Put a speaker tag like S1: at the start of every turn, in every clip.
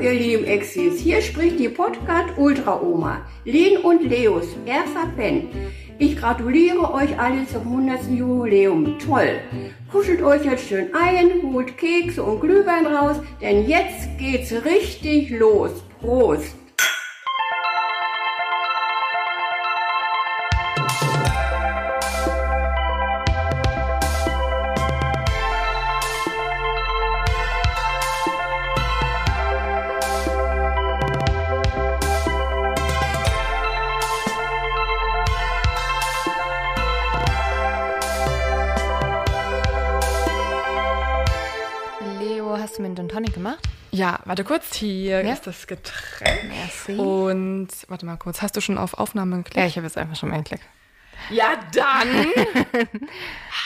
S1: Ihr lieben Exis, hier spricht die Podcast Ultra Oma, Lin und Leos, erster Fan. Ich gratuliere euch alle zum 100. Jubiläum, toll. Kuschelt euch jetzt schön ein, holt Kekse und Glühwein raus, denn jetzt geht's richtig los. Prost!
S2: Hast du mir einen Gin Tonic gemacht?
S3: Ja, warte kurz, hier
S2: Ja?
S3: ist das Getränk.
S2: Merci.
S3: Und warte mal kurz, hast du schon auf Aufnahme geklickt?
S2: Ja, ich habe jetzt einfach schon mal einen Klick.
S3: Ja, dann.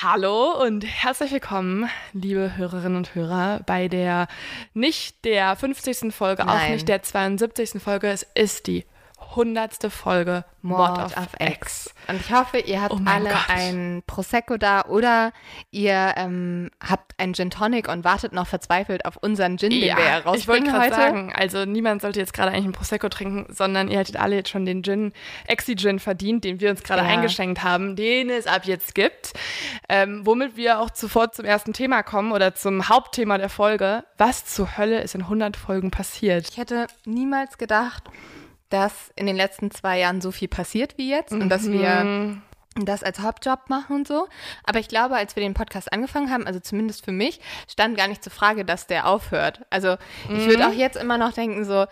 S3: Hallo und herzlich willkommen, liebe Hörerinnen und Hörer, bei der nicht der 50. Folge, auch
S2: Nein.
S3: nicht der 72. Folge. Es ist die 100. Folge Mord, of, X.
S2: Und ich hoffe, ihr habt
S3: Oh
S2: alle
S3: Gott.
S2: ein Prosecco da oder ihr ähm, habt einen Gin Tonic und wartet noch verzweifelt auf unseren Gin, den wir
S3: ich wollte
S2: herausbringen
S3: gerade
S2: heute.
S3: sagen, also niemand sollte jetzt gerade eigentlich einen Prosecco trinken, sondern ihr hättet alle jetzt schon den Gin, Exi-Gin verdient, den wir uns gerade
S2: Ja.
S3: eingeschenkt haben, den es ab jetzt gibt. Ähm, womit wir auch sofort zum ersten Thema kommen oder zum Hauptthema der Folge. Was zur Hölle ist in 100 Folgen passiert?
S2: Ich hätte niemals gedacht, dass in den letzten zwei Jahren so viel passiert wie jetzt und dass wir das als Hauptjob machen und so. Aber ich glaube, als wir den Podcast angefangen haben, also zumindest für mich, stand gar nicht zur Frage, dass der aufhört. Also ich würde auch jetzt immer noch denken, so,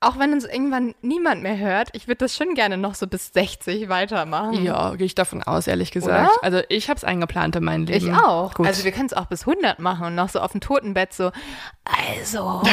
S2: auch wenn uns irgendwann niemand mehr hört, ich würde das schon gerne noch so bis 60 weitermachen.
S3: Ja, gehe ich davon aus, ehrlich gesagt.
S2: Oder?
S3: Also ich habe es eingeplant in meinem Leben.
S2: Ich auch.
S3: Gut.
S2: Also wir können es auch bis 100 machen und noch so auf dem Totenbett so, also.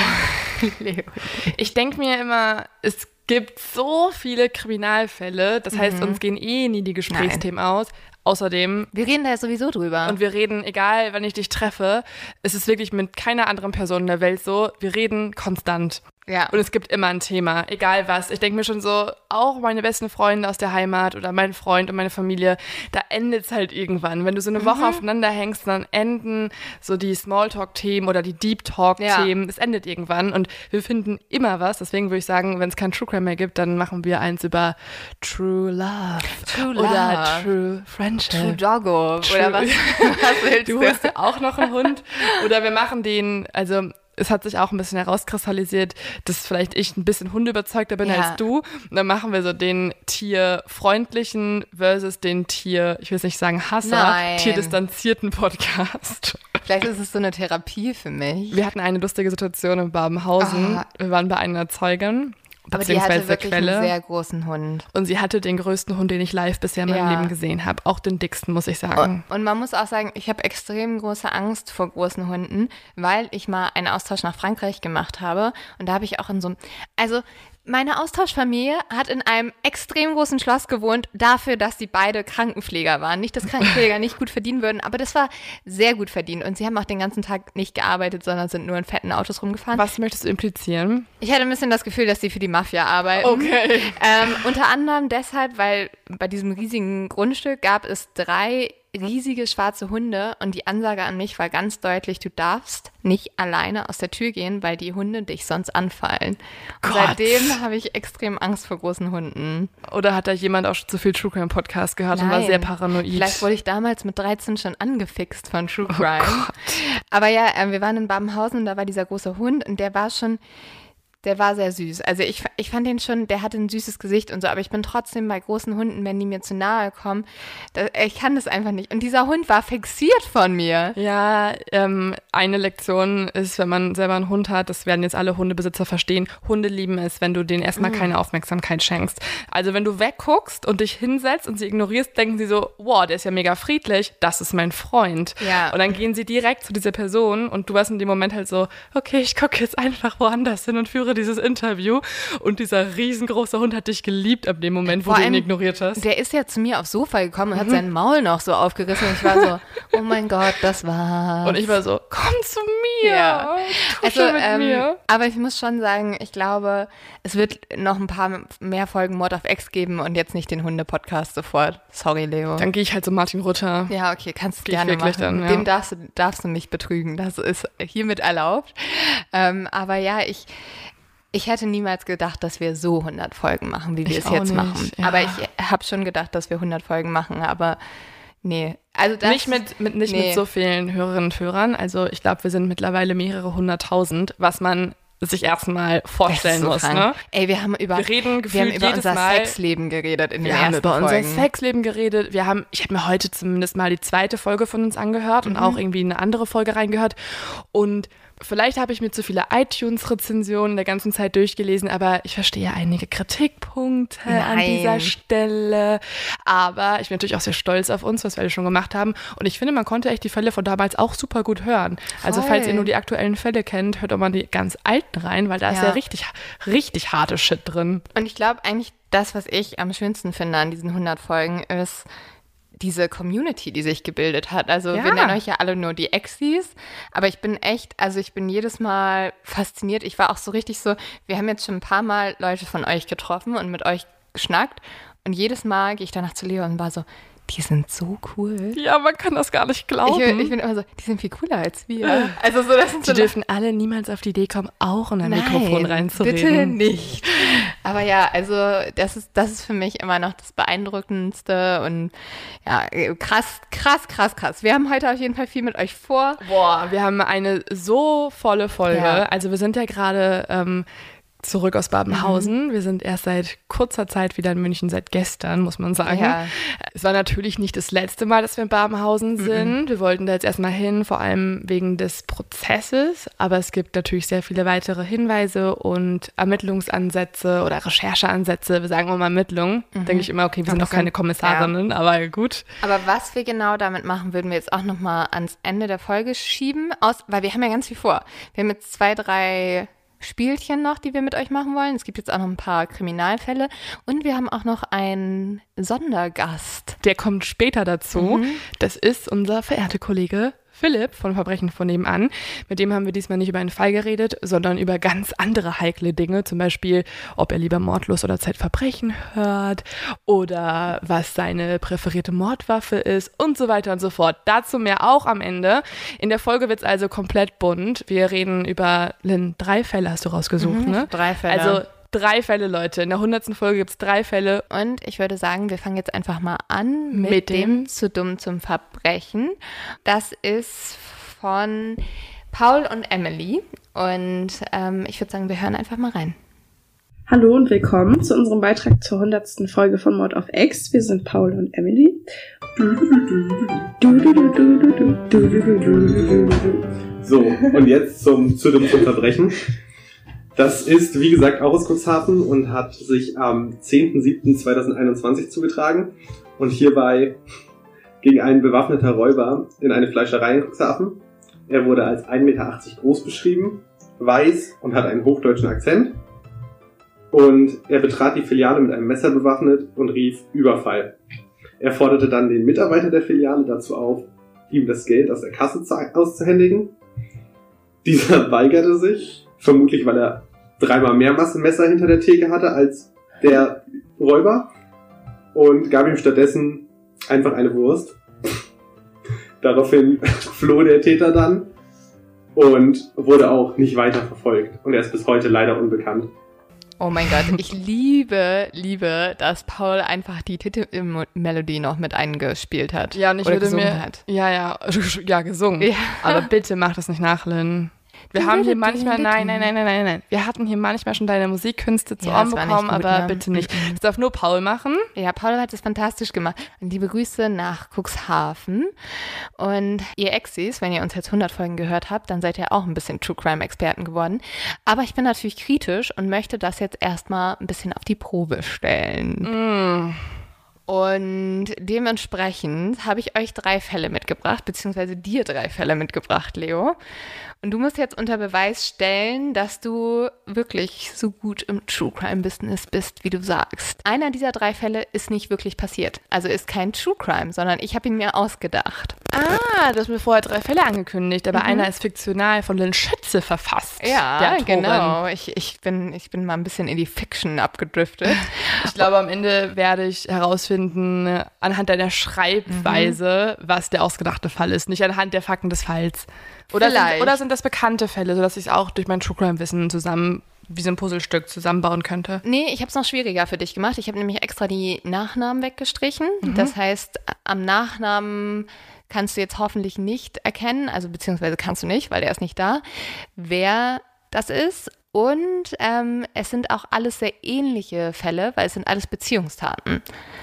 S3: Ich denke mir immer, es gibt so viele Kriminalfälle, das heißt, uns gehen eh nie die Gesprächsthemen aus. Außerdem,
S2: Wir reden da ja sowieso drüber.
S3: und wir reden, egal wann ich dich treffe, es ist wirklich mit keiner anderen Person in der Welt so, wir reden konstant.
S2: Ja.
S3: Und es gibt immer ein Thema, egal was. Ich denke mir schon so, auch meine besten Freunde aus der Heimat oder mein Freund und meine Familie, da endet es halt irgendwann. Wenn du so eine Woche aufeinander hängst, dann enden so die Smalltalk-Themen oder die Deep Talk-Themen. Es endet irgendwann und wir finden immer was. Deswegen würde ich sagen, wenn es kein True Crime mehr gibt, dann machen wir eins über True Love.
S2: True
S3: Oder
S2: Love.
S3: True Friendship.
S2: True Doggo.
S3: True.
S2: Oder was, was willst
S3: Du dir auch noch einen Hund. Oder wir machen den, also es hat sich auch ein bisschen herauskristallisiert, dass vielleicht ich ein bisschen hundeüberzeugter bin
S2: Ja.
S3: als du. Und dann machen wir so den tierfreundlichen versus den Tier, ich will es nicht sagen Hasser,
S2: Nein.
S3: tierdistanzierten Podcast.
S2: Vielleicht ist es so eine Therapie für mich.
S3: Wir hatten eine lustige Situation in Babenhausen.
S2: Ah.
S3: Wir waren bei einer Zeugin.
S2: Aber die hatte wirklich
S3: Quelle.
S2: einen sehr großen Hund.
S3: Und sie hatte den größten Hund, den ich live bisher in meinem
S2: Ja.
S3: Leben gesehen habe. Auch den dicksten, muss ich sagen.
S2: Und man muss auch sagen, ich habe extrem große Angst vor großen Hunden, weil ich mal einen Austausch nach Frankreich gemacht habe. Und da habe ich auch in so einem, also meine Austauschfamilie hat in einem extrem großen Schloss gewohnt, dafür, dass sie beide Krankenpfleger waren. Nicht, dass Krankenpfleger nicht gut verdienen würden, aber das war sehr gut verdient. Und sie haben auch den ganzen Tag nicht gearbeitet, sondern sind nur in fetten Autos rumgefahren.
S3: Was möchtest du implizieren?
S2: Ich hatte ein bisschen das Gefühl, dass sie für die Mafia arbeiten.
S3: Okay.
S2: Ähm, unter anderem deshalb, weil bei diesem riesigen Grundstück gab es drei riesige schwarze Hunde und die Ansage an mich war ganz deutlich, du darfst nicht alleine aus der Tür gehen, weil die Hunde dich sonst anfallen. Und
S3: Gott.
S2: seitdem habe ich extrem Angst vor großen Hunden.
S3: Oder hat da jemand auch schon zu viel True Crime Podcast gehört und war
S2: Nein.
S3: sehr paranoid?
S2: Vielleicht wurde ich damals mit 13 schon angefixt von
S3: Oh
S2: True Crime. Aber ja, äh, wir waren in Babenhausen und da war dieser große Hund und der war schon, der war sehr süß. Also ich, ich fand den schon, der hatte ein süßes Gesicht und so, aber ich bin trotzdem bei großen Hunden, wenn die mir zu nahe kommen, da, ich kann das einfach nicht. Und dieser Hund war fixiert von mir.
S3: Ja, ähm, eine Lektion ist, wenn man selber einen Hund hat, das werden jetzt alle Hundebesitzer verstehen, Hunde lieben es, wenn du denen erstmal
S2: Mhm.
S3: keine Aufmerksamkeit schenkst. Also wenn du wegguckst und dich hinsetzt und sie ignorierst, denken sie so, wow, der ist ja mega friedlich, das ist mein Freund.
S2: Ja.
S3: Und dann gehen sie direkt zu dieser Person und du warst in dem Moment halt so, okay, ich gucke jetzt einfach woanders hin und führe dieses Interview. Und dieser riesengroße Hund hat dich geliebt ab dem Moment, wo
S2: Vor
S3: du ihn
S2: allem,
S3: ignorriert hast.
S2: Der ist ja zu mir aufs Sofa gekommen und hat sein Maul noch so aufgerissen. Und ich war so, oh mein Gott, das war's.
S3: Und ich war so, komm zu mir,
S2: Ja. Also, ähm,
S3: mir.
S2: aber ich muss schon sagen, ich glaube, es wird noch ein paar mehr Folgen Mord auf Ex geben und jetzt nicht den Hunde-Podcast sofort. Sorry, Leo.
S3: Dann gehe ich halt so Martin Rutter.
S2: Ja, okay, kannst du gerne machen.
S3: dann, ja.
S2: Dem darfst du, darfst du nicht betrügen. Das ist hiermit erlaubt. Ähm, aber ja, ich, ich hätte niemals gedacht, dass wir so 100 Folgen machen, wie wir
S3: Ich
S2: es jetzt
S3: nicht,
S2: machen.
S3: ja.
S2: Aber ich habe schon gedacht, dass wir 100 Folgen machen, aber nee. Also das,
S3: nicht mit, mit, nicht
S2: nee.
S3: mit so vielen Hörerinnen und Hörern. Also ich glaube, wir sind mittlerweile mehrere hunderttausend, was man sich erstmal vorstellen
S2: so
S3: muss.
S2: krank.
S3: Ne?
S2: Ey, wir haben über,
S3: Wir reden
S2: wir haben über unser
S3: Mal-
S2: Sexleben geredet in den
S3: Wir haben
S2: ersten
S3: über unser. Sexleben geredet. Wir haben, ich habe mir heute zumindest mal die zweite Folge von uns angehört
S2: Mhm.
S3: und auch irgendwie eine andere Folge reingehört. Und vielleicht habe ich mir zu viele iTunes-Rezensionen der ganzen Zeit durchgelesen, aber ich verstehe einige Kritikpunkte an
S2: Nein.
S3: dieser Stelle. Aber ich bin natürlich auch sehr stolz auf uns, was wir alle schon gemacht haben. Und ich finde, man konnte echt die Fälle von damals auch super gut hören. Also
S2: Voll.
S3: falls ihr nur die aktuellen Fälle kennt, hört doch mal die ganz alten rein, weil da ist
S2: Ja.
S3: ja richtig, richtig harte Shit drin.
S2: Und ich glaube eigentlich, das, was ich am schönsten finde an diesen 100 Folgen, ist diese Community, die sich gebildet hat. Also
S3: Ja.
S2: wir nennen euch ja alle nur die Exis, aber ich bin echt, also ich bin jedes Mal fasziniert. Ich war auch so richtig so, wir haben jetzt schon ein paar Mal Leute von euch getroffen und mit euch geschnackt und jedes Mal gehe ich danach zu Leo und war so, die sind so cool.
S3: Ja, man kann das gar nicht
S2: Ich,
S3: glauben.
S2: bin- ich bin immer so, die sind viel cooler als wir. Also so, das sind
S3: Die
S2: so
S3: dürfen alle niemals auf die Idee kommen, auch in ein
S2: Nein,
S3: Mikrofon reinzureden.
S2: Bitte nicht. Aber ja, also das ist, das ist für mich immer noch das Beeindruckendste und ja, krass, krass, krass, krass. Wir haben heute auf jeden Fall viel mit euch vor.
S3: Boah, wir haben eine so volle Folge.
S2: Ja.
S3: Also wir sind ja gerade ähm, zurück aus Babenhausen. Wir sind erst seit kurzer Zeit wieder in München, seit gestern, muss man sagen.
S2: Ja.
S3: Es war natürlich nicht das letzte Mal, dass wir in Babenhausen sind. Wir wollten da jetzt erstmal hin, vor allem wegen des Prozesses. Aber es gibt natürlich sehr viele weitere Hinweise und Ermittlungsansätze oder Rechercheansätze. Wir sagen immer Ermittlungen. Denke ich immer, okay, wir sind noch keine Kommissarinnen, aber gut.
S2: Aber was wir genau damit machen, würden wir jetzt auch nochmal ans Ende der Folge schieben, aus, weil wir haben ja ganz viel vor. Wir haben jetzt zwei, drei Spielchen noch, die wir mit euch machen wollen. Es gibt jetzt auch noch ein paar Kriminalfälle und wir haben auch noch einen Sondergast.
S3: Der kommt später dazu. Das ist unser verehrter Kollege Philipp von Verbrechen von nebenan. Mit dem haben wir diesmal nicht über einen Fall geredet, sondern über ganz andere heikle Dinge. Zum Beispiel, ob er lieber Mordlos oder Zeitverbrechen hört oder was seine präferierte Mordwaffe ist und so weiter und so fort. Dazu mehr auch am Ende. In der Folge wird es also komplett bunt. Wir reden über, Lynn, drei Fälle hast du rausgesucht, ne?
S2: drei Fälle.
S3: Also drei Fälle, Leute. In der hundertsten Folge gibt es drei Fälle
S2: Und ich würde sagen, wir fangen jetzt einfach mal an mit,
S3: Mit
S2: dem,
S3: dem-
S2: Zu dumm zum Verbrechen. Das ist von Paul und Emily. Und ähm, ich würde sagen, wir hören einfach mal rein.
S4: Hallo und willkommen zu unserem Beitrag zur 100. Folge von Mod of X. Wir sind Paul und Emily.
S5: So, und jetzt zum zu dem zum Verbrechen. Das ist, wie gesagt, auch aus Cuxhaven und hat sich am 10.07.2021 zugetragen und hierbei ging ein bewaffneter Räuber in eine Fleischerei in Cuxhaven. Er wurde als 1,80 Meter groß beschrieben, weiß und hat einen hochdeutschen Akzent. Und er betrat die Filiale mit einem Messer bewaffnet und rief Überfall. Er forderte dann den Mitarbeiter der Filiale dazu auf, ihm das Geld aus der Kasse zu- auszuhändigen. Dieser weigerte sich, vermutlich weil er dreimal mehr Masse Messer hinter der Theke hatte als der Räuber und gab ihm stattdessen einfach eine Wurst. Daraufhin floh der Täter dann und wurde auch nicht weiter verfolgt und er ist bis heute leider unbekannt.
S2: Oh mein Gott, ich liebe, liebe, dass Paul einfach die Titelmelodie noch mit eingespielt hat.
S3: Ja, und ich
S2: oder
S3: würde
S2: gesungen
S3: mir.
S2: hat.
S3: Ja, ja, ja, gesungen.
S2: Ja.
S3: Aber bitte mach das nicht nach, Lynn. Wir haben hier manchmal, nein, nein, nein, nein, nein, nein. Wir hatten hier manchmal schon deine Musikkünste zu
S2: Ja,
S3: Ohren bekommen,
S2: gut,
S3: aber
S2: ne?
S3: bitte nicht. Das darf nur Paul machen.
S2: Ja, Paul hat es fantastisch gemacht. Und liebe Grüße nach Cuxhaven. Und ihr Exis, wenn ihr uns jetzt 100 Folgen gehört habt, dann seid ihr auch ein bisschen True Crime Experten geworden. Aber ich bin natürlich kritisch und möchte das jetzt erstmal ein bisschen auf die Probe stellen. Und dementsprechend habe ich euch drei Fälle mitgebracht, beziehungsweise dir drei Fälle mitgebracht, Leo. Und du musst jetzt unter Beweis stellen, dass du wirklich so gut im True Crime Business bist, wie du sagst. Einer dieser drei Fälle ist nicht wirklich passiert. Also ist kein True Crime, sondern ich habe ihn mir ausgedacht.
S3: Ah, du hast mir vorher drei Fälle angekündigt, aber einer ist fiktional von Lynn Schütze verfasst.
S2: Ja, genau. Ich, ich, bin, ich bin mal ein bisschen in die Fiction abgedriftet.
S3: Ich glaube, am Ende werde ich herausfinden, anhand deiner Schreibweise, was der ausgedachte Fall ist, nicht anhand der Fakten des Falls. Oder sind, oder sind das bekannte Fälle, sodass ich es auch durch mein True Crime Wissen zusammen, wie so ein Puzzlestück zusammenbauen könnte?
S2: Nee, ich habe es noch schwieriger für dich gemacht. Ich habe nämlich extra die Nachnamen weggestrichen. Das heißt, am Nachnamen kannst du jetzt hoffentlich nicht erkennen, also beziehungsweise kannst du nicht, weil der ist nicht da, wer das ist. Und ähm, es sind auch alles sehr ähnliche Fälle, weil es sind alles Beziehungstaten.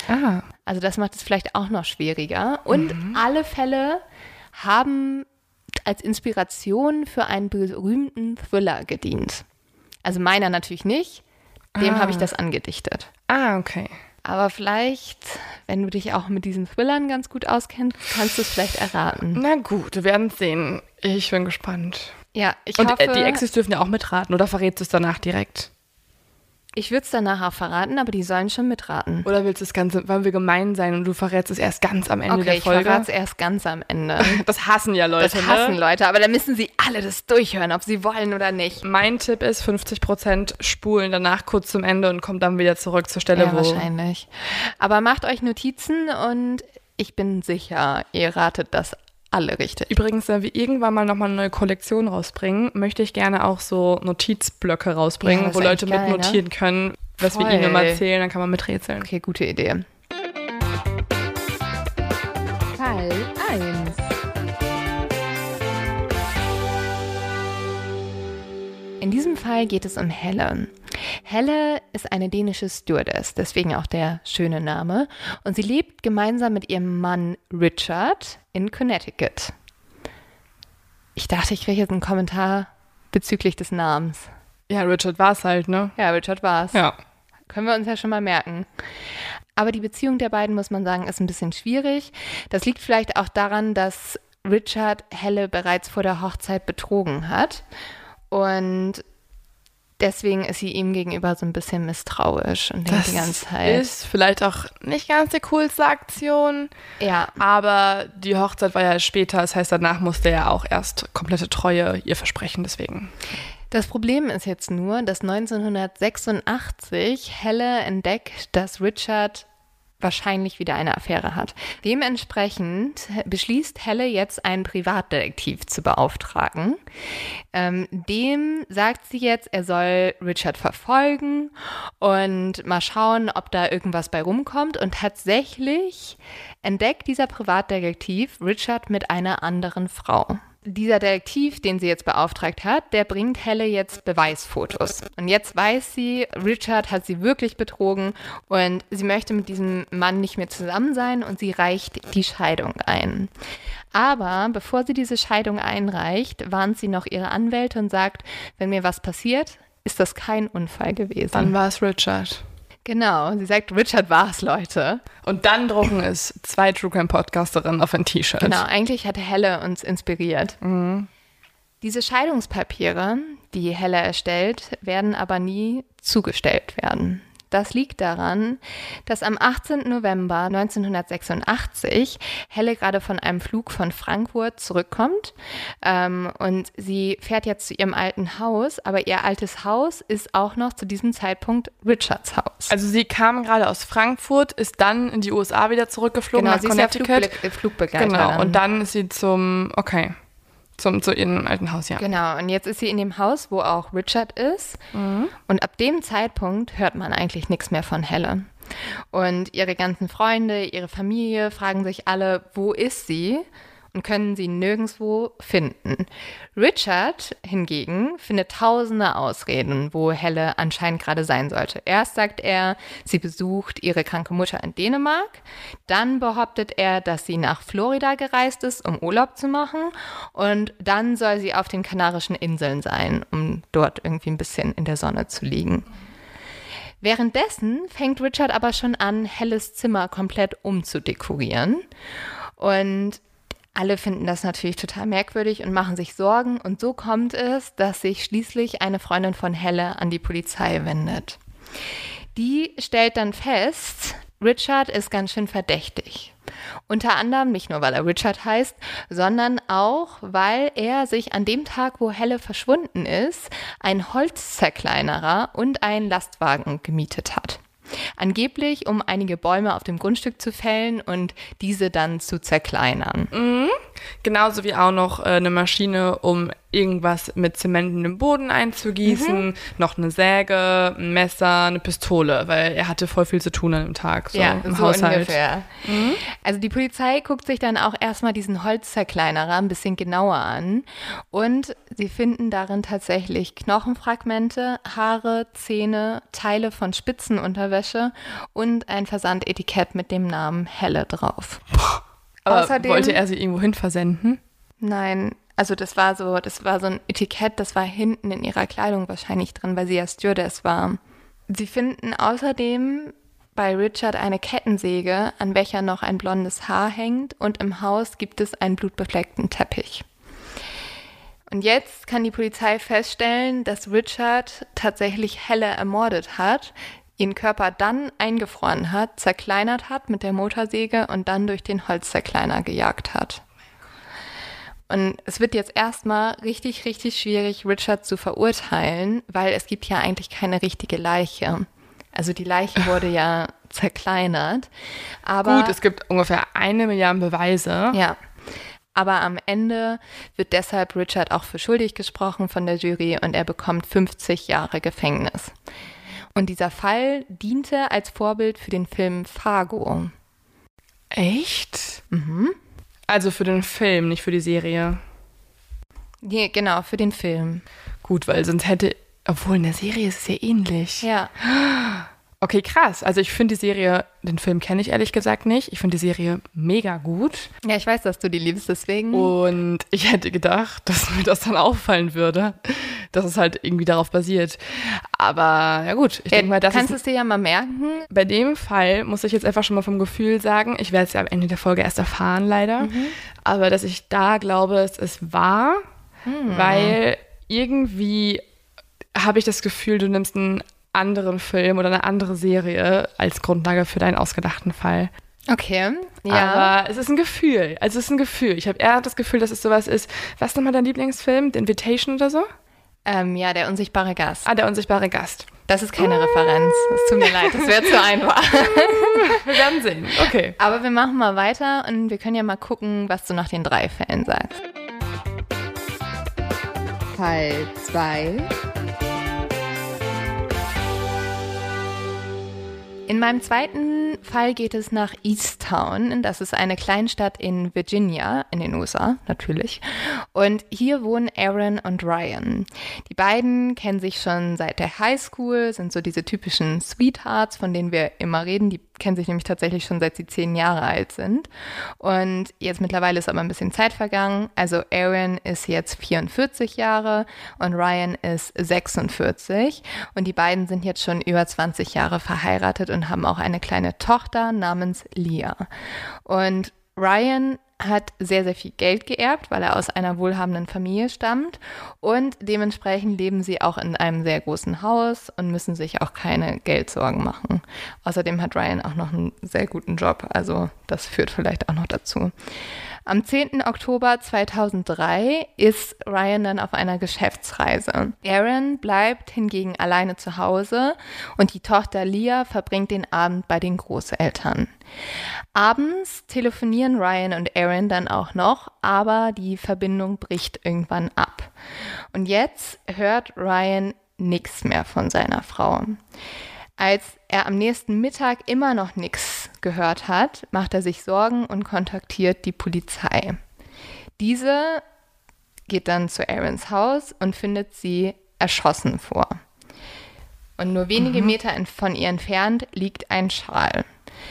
S3: Ah.
S2: Also das macht es vielleicht auch noch schwieriger. Und alle Fälle haben als Inspiration für einen berühmten Thriller gedient. Also meiner natürlich nicht. Dem
S3: Ah.
S2: habe ich das angedichtet.
S3: Ah, okay.
S2: Aber vielleicht, wenn du dich auch mit diesen Thrillern ganz gut auskennst, kannst du es vielleicht erraten.
S3: Na gut, wir werden es sehen. Ich bin gespannt.
S2: Ja, ich
S3: Und
S2: hoffe,
S3: äh, die Exes dürfen ja auch mitraten, oder verrätst du es danach direkt?
S2: Ich würde es danach auch verraten, aber die sollen schon mitraten.
S3: Oder willst du das Ganze, wollen wir gemein sein und du verrätst es erst ganz am Ende
S2: Okay,
S3: der
S2: ich
S3: Folge?
S2: verrate es erst ganz am Ende.
S3: Das hassen ja Leute,
S2: Das hassen
S3: ne?
S2: Leute, aber dann müssen sie alle das durchhören, ob sie wollen oder nicht.
S3: Mein Tipp ist 50% spulen danach kurz zum Ende und kommt dann wieder zurück zur Stelle,
S2: Ja,
S3: wo
S2: wahrscheinlich. Aber macht euch Notizen und ich bin sicher, ihr ratet das alle richtig.
S3: Übrigens, wenn wir irgendwann mal nochmal eine neue Kollektion rausbringen, möchte ich gerne auch so Notizblöcke
S2: Ja,
S3: rausbringen,
S2: das
S3: wo Leute
S2: geil, ne?
S3: mitnotieren können, was wir
S2: Voll.
S3: ihnen immer erzählen, dann kann man miträtseln.
S2: Okay, gute Idee. Fall 1. In diesem Fall geht es um Helle. Helle ist eine dänische Stewardess, deswegen auch der schöne Name. Und sie lebt gemeinsam mit ihrem Mann Richard in Connecticut. Ich dachte, ich kriege jetzt einen Kommentar bezüglich des Namens.
S3: Ja, Richard war es halt, ne?
S2: Ja, Richard war's.
S3: Ja.
S2: Können wir uns ja schon mal merken. Aber die Beziehung der beiden, muss man sagen, ist ein bisschen schwierig. Das liegt vielleicht auch daran, dass Richard Helle bereits vor der Hochzeit betrogen hat. Und deswegen ist sie ihm gegenüber so ein bisschen misstrauisch und denkt die ganze Zeit.
S3: ist vielleicht auch nicht ganz die coolste Aktion,
S2: ja,
S3: aber die Hochzeit war ja später, das heißt, danach musste er auch erst komplette Treue ihr versprechen, deswegen.
S2: Das Problem ist jetzt nur, dass 1986 Helle entdeckt, dass Richard wahrscheinlich wieder eine Affäre hat. Dementsprechend beschließt Helle jetzt einen Privatdetektiv zu beauftragen. Ähm, dem sagt sie jetzt, er soll Richard verfolgen und mal schauen, ob da irgendwas bei rumkommt. Und tatsächlich entdeckt dieser Privatdetektiv Richard mit einer anderen Frau. Dieser Detektiv, den sie jetzt beauftragt hat, der bringt Helle jetzt Beweisfotos. Und jetzt weiß sie, Richard hat sie wirklich betrogen und sie möchte mit diesem Mann nicht mehr zusammen sein und sie reicht die Scheidung ein. Aber bevor sie diese Scheidung einreicht, warnt sie noch ihre Anwälte und sagt, wenn mir was passiert, ist das kein Unfall gewesen.
S3: Dann war es Richard.
S2: Genau, sie sagt, Richard war es, Leute.
S3: Und dann drucken es zwei True Crime Podcasterinnen auf ein T-Shirt.
S2: Genau, eigentlich hatte Helle uns inspiriert. Diese Scheidungspapiere, die Helle erstellt, werden aber nie zugestellt werden. Das liegt daran, dass am 18. November 1986 Helle gerade von einem Flug von Frankfurt zurückkommt ähm, und sie fährt jetzt zu ihrem alten Haus, aber ihr altes Haus ist auch noch zu diesem Zeitpunkt Richards Haus.
S3: Also sie kam gerade aus Frankfurt, ist dann in die USA wieder zurückgeflogen
S2: genau,
S3: nach
S2: sie ist ja
S3: Connecticut.
S2: Flugbe Flugbegleiterin.
S3: genau, und dann ist sie zum, okay, zum, zu ihrem alten Haus, ja.
S2: Genau, und jetzt ist sie in dem Haus, wo auch Richard ist. Und ab dem Zeitpunkt hört man eigentlich nichts mehr von Helle. Und ihre ganzen Freunde, ihre Familie fragen sich alle, wo ist sie? Und können sie nirgendwo finden. Richard hingegen findet tausende Ausreden, wo Helle anscheinend gerade sein sollte. Erst sagt er, sie besucht ihre kranke Mutter in Dänemark. Dann behauptet er, dass sie nach Florida gereist ist, um Urlaub zu machen. Und dann soll sie auf den Kanarischen Inseln sein, um dort irgendwie ein bisschen in der Sonne zu liegen. Währenddessen fängt Richard aber schon an, Helles Zimmer komplett umzudekorieren. Und alle finden das natürlich total merkwürdig und machen sich Sorgen. Und so kommt es, dass sich schließlich eine Freundin von Helle an die Polizei wendet. Die stellt dann fest, Richard ist ganz schön verdächtig. Unter anderem nicht nur, weil er Richard heißt, sondern auch, weil er sich an dem Tag, wo Helle verschwunden ist, ein Holzzerkleinerer und einen Lastwagen gemietet hat. Angeblich, um einige Bäume auf dem Grundstück zu fällen und diese dann zu zerkleinern.
S3: Mhm. Genauso wie auch noch äh, eine Maschine, um irgendwas mit Zement in den Boden einzugießen, mhm. noch eine Säge, ein Messer, eine Pistole, weil er hatte voll viel zu tun an dem Tag. So
S2: ja,
S3: im
S2: so
S3: Haushalt.
S2: ungefähr. Mhm. Also die Polizei guckt sich dann auch erstmal diesen Holzzerkleinerer ein bisschen genauer an und sie finden darin tatsächlich Knochenfragmente, Haare, Zähne, Teile von Spitzenunterwäsche und ein Versandetikett mit dem Namen Helle drauf.
S3: Aber Außerdem, wollte er sie irgendwo hin versenden?
S2: Nein, also das war so, das war so ein Etikett, das war hinten in ihrer Kleidung wahrscheinlich drin, weil sie ja Stewardess war. Sie finden außerdem bei Richard eine Kettensäge, an welcher noch ein blondes Haar hängt und im Haus gibt es einen blutbefleckten Teppich. Und jetzt kann die Polizei feststellen, dass Richard tatsächlich Helle ermordet hat, ihren Körper dann eingefroren hat, zerkleinert hat mit der Motorsäge und dann durch den Holzzerkleiner gejagt hat. Und es wird jetzt erstmal richtig, richtig schwierig, Richard zu verurteilen, weil es gibt ja eigentlich keine richtige Leiche. Also die Leiche wurde ja zerkleinert. Aber
S3: Gut, es gibt ungefähr eine Milliarde Beweise.
S2: Ja. Aber am Ende wird deshalb Richard auch für schuldig gesprochen von der Jury und er bekommt 50 Jahre Gefängnis. Und dieser Fall diente als Vorbild für den Film Fargo.
S3: Echt?
S2: Mhm.
S3: Also für den Film, nicht für die Serie.
S2: Nee, genau, für den Film.
S3: Gut, weil sonst hätte, obwohl in der Serie ist es ja ähnlich.
S2: Ja.
S3: Okay, krass. Also ich finde die Serie, den Film kenne ich ehrlich gesagt nicht. Ich finde die Serie mega gut.
S2: Ja, ich weiß, dass du die liebst, deswegen.
S3: Und ich hätte gedacht, dass mir das dann auffallen würde, dass es halt irgendwie darauf basiert. Aber ja gut, ich
S2: ja,
S3: denke mal, das
S2: kannst
S3: ist...
S2: es dir ja mal merken.
S3: Bei dem Fall muss ich jetzt einfach schon mal vom Gefühl sagen, ich werde es ja am Ende der Folge erst erfahren, leider. Mhm. Aber dass ich da glaube, es ist wahr, mhm. weil irgendwie habe ich das Gefühl, du nimmst einen anderen Film oder eine andere Serie als Grundlage für deinen ausgedachten Fall.
S2: Okay,
S3: ja. Aber es ist ein Gefühl. Also es ist ein Gefühl. Ich habe eher das Gefühl, dass es sowas ist. Was ist nochmal dein Lieblingsfilm? The Invitation oder so?
S2: Ähm, ja, der unsichtbare Gast.
S3: Ah, der unsichtbare Gast.
S2: Das ist keine Referenz. Es tut mir leid, das wäre zu einfach.
S3: wir werden sehen. Okay.
S2: Aber wir machen mal weiter und wir können ja mal gucken, was du nach den drei Fällen sagst. Fall 2. In meinem zweiten Fall geht es nach Easttown. Das ist eine Kleinstadt in Virginia, in den USA natürlich. Und hier wohnen Aaron und Ryan. Die beiden kennen sich schon seit der Highschool, sind so diese typischen Sweethearts, von denen wir immer reden. Die kennen sich nämlich tatsächlich schon seit sie zehn Jahre alt sind. Und jetzt mittlerweile ist aber ein bisschen Zeit vergangen. Also Aaron ist jetzt 44 Jahre und Ryan ist 46. Und die beiden sind jetzt schon über 20 Jahre verheiratet und haben auch eine kleine Tochter namens Leah. Und Ryan hat sehr, sehr viel Geld geerbt, weil er aus einer wohlhabenden Familie stammt. Und dementsprechend leben sie auch in einem sehr großen Haus und müssen sich auch keine Geldsorgen machen. Außerdem hat Ryan auch noch einen sehr guten Job. Also das führt vielleicht auch noch dazu. Am 10. Oktober 2003 ist Ryan dann auf einer Geschäftsreise. Aaron bleibt hingegen alleine zu Hause und die Tochter Leah verbringt den Abend bei den Großeltern. Abends telefonieren Ryan und Aaron dann auch noch, aber die Verbindung bricht irgendwann ab. Und jetzt hört Ryan nichts mehr von seiner Frau. Als er am nächsten Mittag immer noch nichts gehört hat, macht er sich Sorgen und kontaktiert die Polizei. diese geht dann zu Aarons Haus und findet sie erschossen vor. Und nur wenige
S3: Mhm.
S2: Meter von ihr entfernt liegt ein Schal.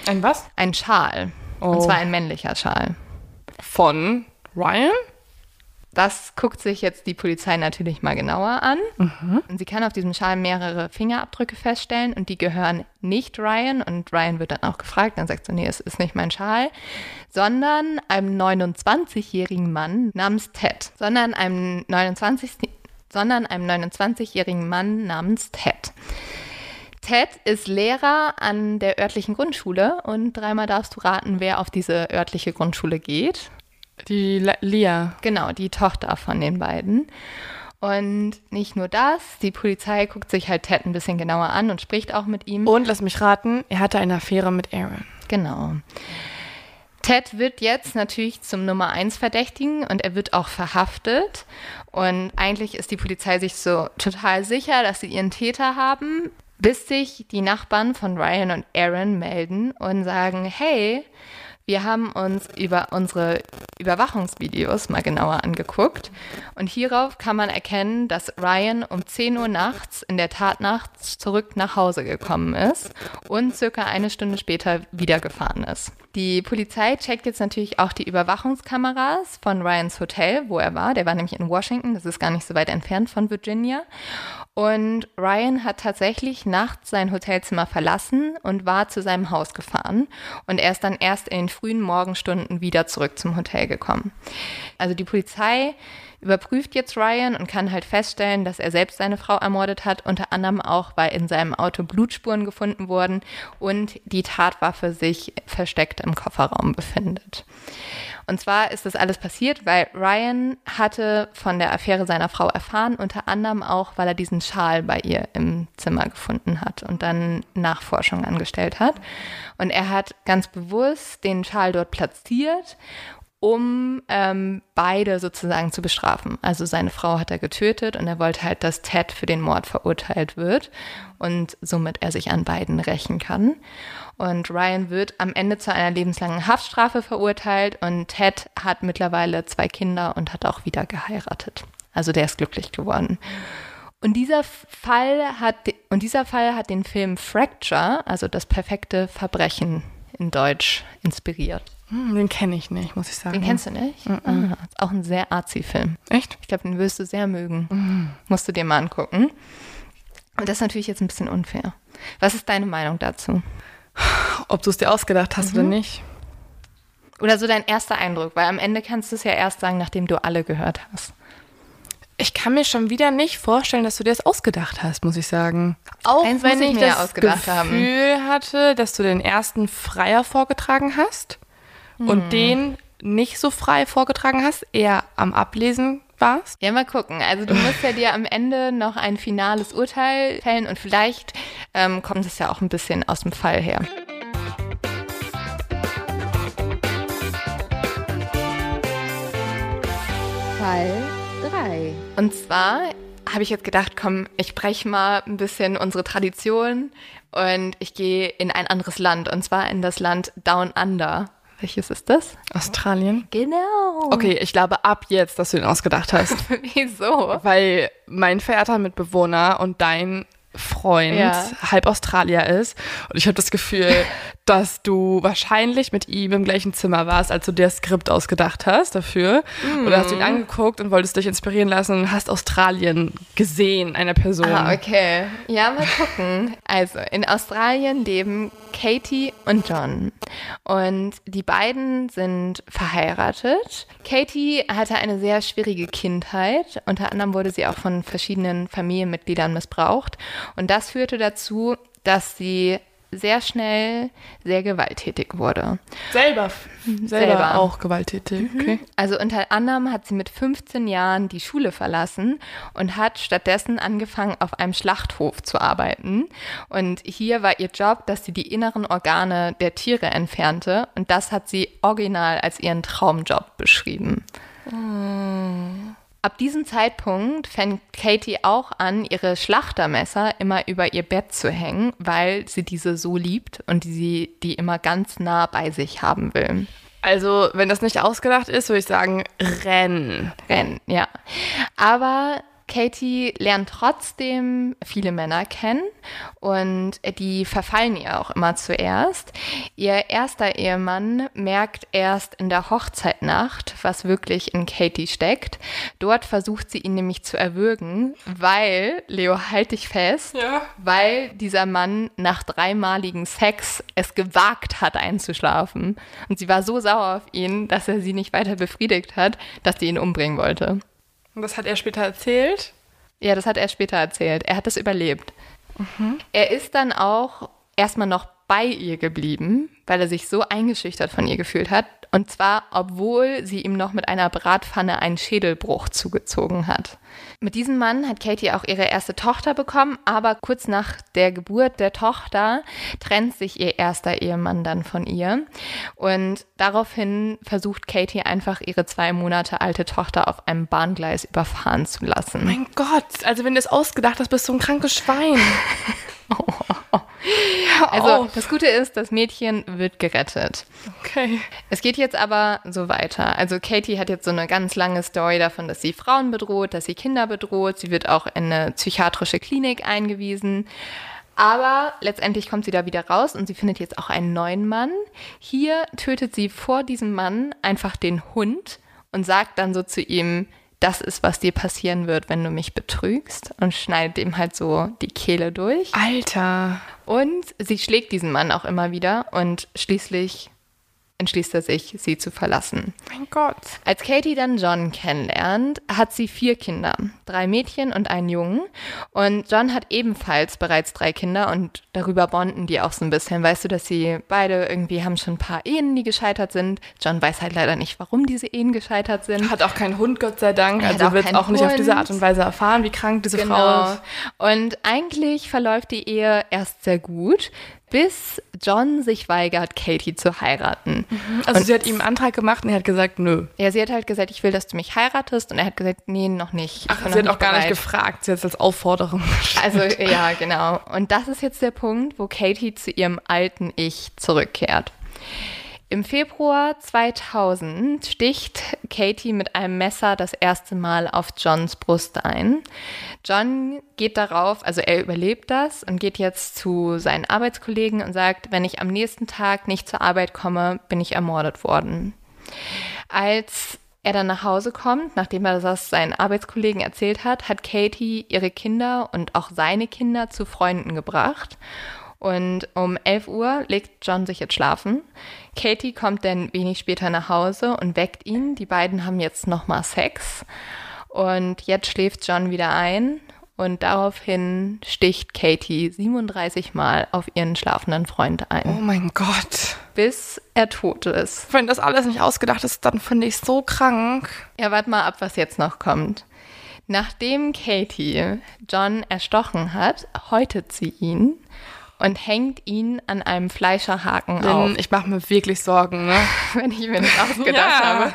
S3: Ein was?
S2: Ein Schal.
S3: Oh.
S2: Und zwar ein männlicher Schal.
S3: Von Ryan?
S2: Das guckt sich jetzt die Polizei natürlich mal genauer an.
S3: Mhm.
S2: Und sie kann auf diesem Schal mehrere Fingerabdrücke feststellen und die gehören nicht Ryan. Und Ryan wird dann auch gefragt, dann sagt sie, nee, es ist nicht mein Schal, sondern einem 29-jährigen Mann namens Ted. Sondern einem 29. sondern einem 29-jährigen Mann namens Ted. Ted ist Lehrer an der örtlichen Grundschule und dreimal darfst du raten, wer auf diese örtliche Grundschule geht.
S3: Die Lia.
S2: Genau, die Tochter von den beiden. Und nicht nur das, die Polizei guckt sich halt Ted ein bisschen genauer an und spricht auch mit ihm.
S3: Und lass mich raten, er hatte eine Affäre mit Aaron.
S2: Genau. Ted wird jetzt natürlich zum Nummer 1 Verdächtigen und er wird auch verhaftet. Und eigentlich ist die Polizei sich so total sicher, dass sie ihren Täter haben, bis sich die Nachbarn von Ryan und Aaron melden und sagen, hey, wir haben uns über unsere Überwachungsvideos mal genauer angeguckt und hierauf kann man erkennen, dass Ryan um 10 Uhr nachts in der Tatnacht zurück nach Hause gekommen ist und circa eine Stunde später wieder gefahren ist. Die Polizei checkt jetzt natürlich auch die Überwachungskameras von Ryans Hotel, wo er war. Der war nämlich in Washington, das ist gar nicht so weit entfernt von Virginia. Und Ryan hat tatsächlich nachts sein Hotelzimmer verlassen und war zu seinem Haus gefahren. Und er ist dann erst in den frühen Morgenstunden wieder zurück zum Hotel gekommen. Also die Polizei überprüft jetzt Ryan und kann halt feststellen, dass er selbst seine Frau ermordet hat, unter anderem auch, weil in seinem Auto Blutspuren gefunden wurden und die Tatwaffe sich versteckt im Kofferraum befindet. Und zwar ist das alles passiert, weil Ryan hatte von der Affäre seiner Frau erfahren, unter anderem auch, weil er diesen Schal bei ihr im Zimmer gefunden hat und dann Nachforschung angestellt hat. Und er hat ganz bewusst den Schal dort platziert um ähm, beide sozusagen zu bestrafen. Also seine Frau hat er getötet und er wollte halt, dass Ted für den Mord verurteilt wird und somit er sich an beiden rächen kann. Und Ryan wird am Ende zu einer lebenslangen Haftstrafe verurteilt und Ted hat mittlerweile zwei Kinder und hat auch wieder geheiratet. Also der ist glücklich geworden. Und dieser Fall hat und dieser Fall hat den Film Fracture, also das perfekte Verbrechen in Deutsch, inspiriert.
S3: Hm, den kenne ich nicht, muss ich sagen.
S2: Den kennst du nicht? Ah, ist auch ein sehr arzi Film.
S3: Echt?
S2: Ich glaube, den wirst du sehr mögen. Musst du dir mal angucken. Und das ist natürlich jetzt ein bisschen unfair. Was ist deine Meinung dazu?
S3: Ob du es dir ausgedacht hast oder nicht?
S2: Oder so dein erster Eindruck, weil am Ende kannst du es ja erst sagen, nachdem du alle gehört hast.
S3: Ich kann mir schon wieder nicht vorstellen, dass du dir das ausgedacht hast, muss ich sagen. Auch
S2: Eins
S3: wenn
S2: ich
S3: ich
S2: mir
S3: das
S2: ausgedacht haben.
S3: Gefühl hatte, dass du den ersten freier vorgetragen hast
S2: Hm.
S3: und den nicht so frei vorgetragen hast, eher am Ablesen warst.
S2: Ja, mal gucken. Also du musst ja dir am Ende noch ein finales Urteil fällen und vielleicht ähm, kommt es ja auch ein bisschen aus dem Fall her.
S6: Fall 3.
S2: Und zwar habe ich jetzt gedacht, komm, ich breche mal ein bisschen unsere Tradition und ich gehe in ein anderes Land und zwar in das Land Down Under. Welches ist das?
S3: Australien.
S2: Genau.
S3: Okay, ich glaube ab jetzt, dass du den ausgedacht hast.
S2: Wieso?
S3: weil mein verehrter Mitbewohner und dein Freund
S2: Ja.
S3: halb Australier ist. Und ich habe das Gefühl, dass du wahrscheinlich mit ihm im gleichen Zimmer warst, als du dir das Skript ausgedacht hast dafür. Oder hast du ihn angeguckt und wolltest dich inspirieren lassen und hast Australien gesehen, eine Person.
S2: Ah, okay. Ja, mal gucken. Also, in Australien leben Katie und John. Und die beiden sind verheiratet. Katie hatte eine sehr schwierige Kindheit. Unter anderem wurde sie auch von verschiedenen Familienmitgliedern missbraucht. Und das führte dazu, dass sie sehr schnell sehr gewalttätig wurde.
S3: Selber, selber,
S2: Selber.
S3: auch gewalttätig. Okay.
S2: Also unter anderem hat sie mit 15 Jahren die Schule verlassen und hat stattdessen angefangen, auf einem Schlachthof zu arbeiten. Und hier war ihr Job, dass sie die inneren Organe der Tiere entfernte. Und das hat sie original als ihren Traumjob beschrieben. Ab diesem Zeitpunkt fängt Katie auch an, ihre Schlachtermesser immer über ihr Bett zu hängen, weil sie diese so liebt und sie die immer ganz nah bei sich haben will.
S3: Also, wenn das nicht ausgedacht ist, würde ich sagen, renn.
S2: Rennen, ja. Aber Katie lernt trotzdem viele Männer kennen und die verfallen ihr auch immer zuerst. Ihr erster Ehemann merkt erst in der Hochzeitnacht, was wirklich in Katie steckt. Dort versucht sie ihn nämlich zu erwürgen, weil, Leo, halt dich fest,
S3: Ja.
S2: weil dieser Mann nach dreimaligen Sex es gewagt hat einzuschlafen. Und sie war so sauer auf ihn, dass er sie nicht weiter befriedigt hat, dass sie ihn umbringen wollte.
S3: Und das hat er später erzählt.
S2: Ja, das hat er später erzählt. Er hat es überlebt. Er ist dann auch erstmal noch bei ihr geblieben, weil er sich so eingeschüchtert von ihr gefühlt hat. Und zwar, obwohl sie ihm noch mit einer Bratpfanne einen Schädelbruch zugezogen hat. Mit diesem Mann hat Katie auch ihre erste Tochter bekommen, aber kurz nach der Geburt der Tochter trennt sich ihr erster Ehemann dann von ihr. Und daraufhin versucht Katie einfach ihre zwei Monate alte Tochter auf einem Bahngleis überfahren zu lassen.
S3: Mein Gott, also wenn du es ausgedacht hast, bist du ein krankes Schwein.
S2: Also das Gute ist, das Mädchen wird gerettet.
S3: okay.
S2: Es geht jetzt aber so weiter. Also Katie hat jetzt so eine ganz lange Story davon, dass sie Frauen bedroht, dass sie Kinder bedroht. Sie wird auch in eine psychiatrische Klinik eingewiesen. Aber letztendlich kommt sie da wieder raus und sie findet jetzt auch einen neuen Mann. Hier tötet sie vor diesem Mann einfach den Hund und sagt dann so zu ihm, das ist, was dir passieren wird, wenn du mich betrügst und schneidet ihm halt so die Kehle durch.
S3: Alter.
S2: Und sie schlägt diesen Mann auch immer wieder und schließlich entschließt er sich, sie zu verlassen.
S3: Mein Gott.
S2: Als Katie dann John kennenlernt, hat sie vier Kinder, drei Mädchen und einen Jungen. Und John hat ebenfalls bereits drei Kinder und darüber bonden die auch so ein bisschen. Weißt du, dass sie beide irgendwie haben schon ein paar Ehen, die gescheitert sind. John weiß halt leider nicht, warum diese Ehen gescheitert sind.
S3: Hat auch keinen Hund, Gott sei Dank.
S2: Er
S3: Also
S2: auch
S3: wird
S2: keinen
S3: auch nicht auf diese. Art und Weise erfahren, wie krank diese Frau
S2: Genau.
S3: ist.
S2: Und eigentlich verläuft die Ehe erst sehr gut, bis John sich weigert, Katie zu heiraten.
S3: Also
S2: Und-
S3: sie hat ihm einen Antrag gemacht und er hat gesagt, nö.
S2: Ja, sie hat halt gesagt, ich will, dass du mich heiratest. Und er hat gesagt, nee, noch nicht. Ich
S3: Ach,
S2: bin
S3: sie hat auch gar nicht gefragt. Sie hat es als Aufforderung
S2: Also ja, genau. Und das ist jetzt der Punkt, wo Katie zu ihrem alten Ich zurückkehrt. Im Februar 2000 sticht Katie mit einem Messer das erste Mal auf Johns Brust ein. John geht darauf, also er überlebt das und geht jetzt zu seinen Arbeitskollegen und sagt, wenn ich am nächsten Tag nicht zur Arbeit komme, bin ich ermordet worden. Als er dann nach Hause kommt, nachdem er das seinen Arbeitskollegen erzählt hat, hat Katie ihre Kinder und auch seine Kinder zu Freunden gebracht. Und um 11 Uhr legt John sich jetzt schlafen. Katie kommt dann wenig später nach Hause und weckt ihn. Die beiden haben jetzt nochmal Sex. Und jetzt schläft John wieder ein. Und daraufhin sticht Katie 37 Mal auf ihren schlafenden Freund
S3: Oh
S2: ein,
S3: mein Gott.
S2: bis er tot ist.
S3: Wenn das alles nicht ausgedacht ist, dann finde ich es so krank.
S2: Ja, warte mal ab, was jetzt noch kommt. Nachdem Katie John erstochen hat, häutet sie ihn und hängt ihn an einem Fleischerhaken auf.
S3: Ich mache mir wirklich Sorgen, ne?
S2: wenn ich mir das ausgedacht
S3: Ja.
S2: habe.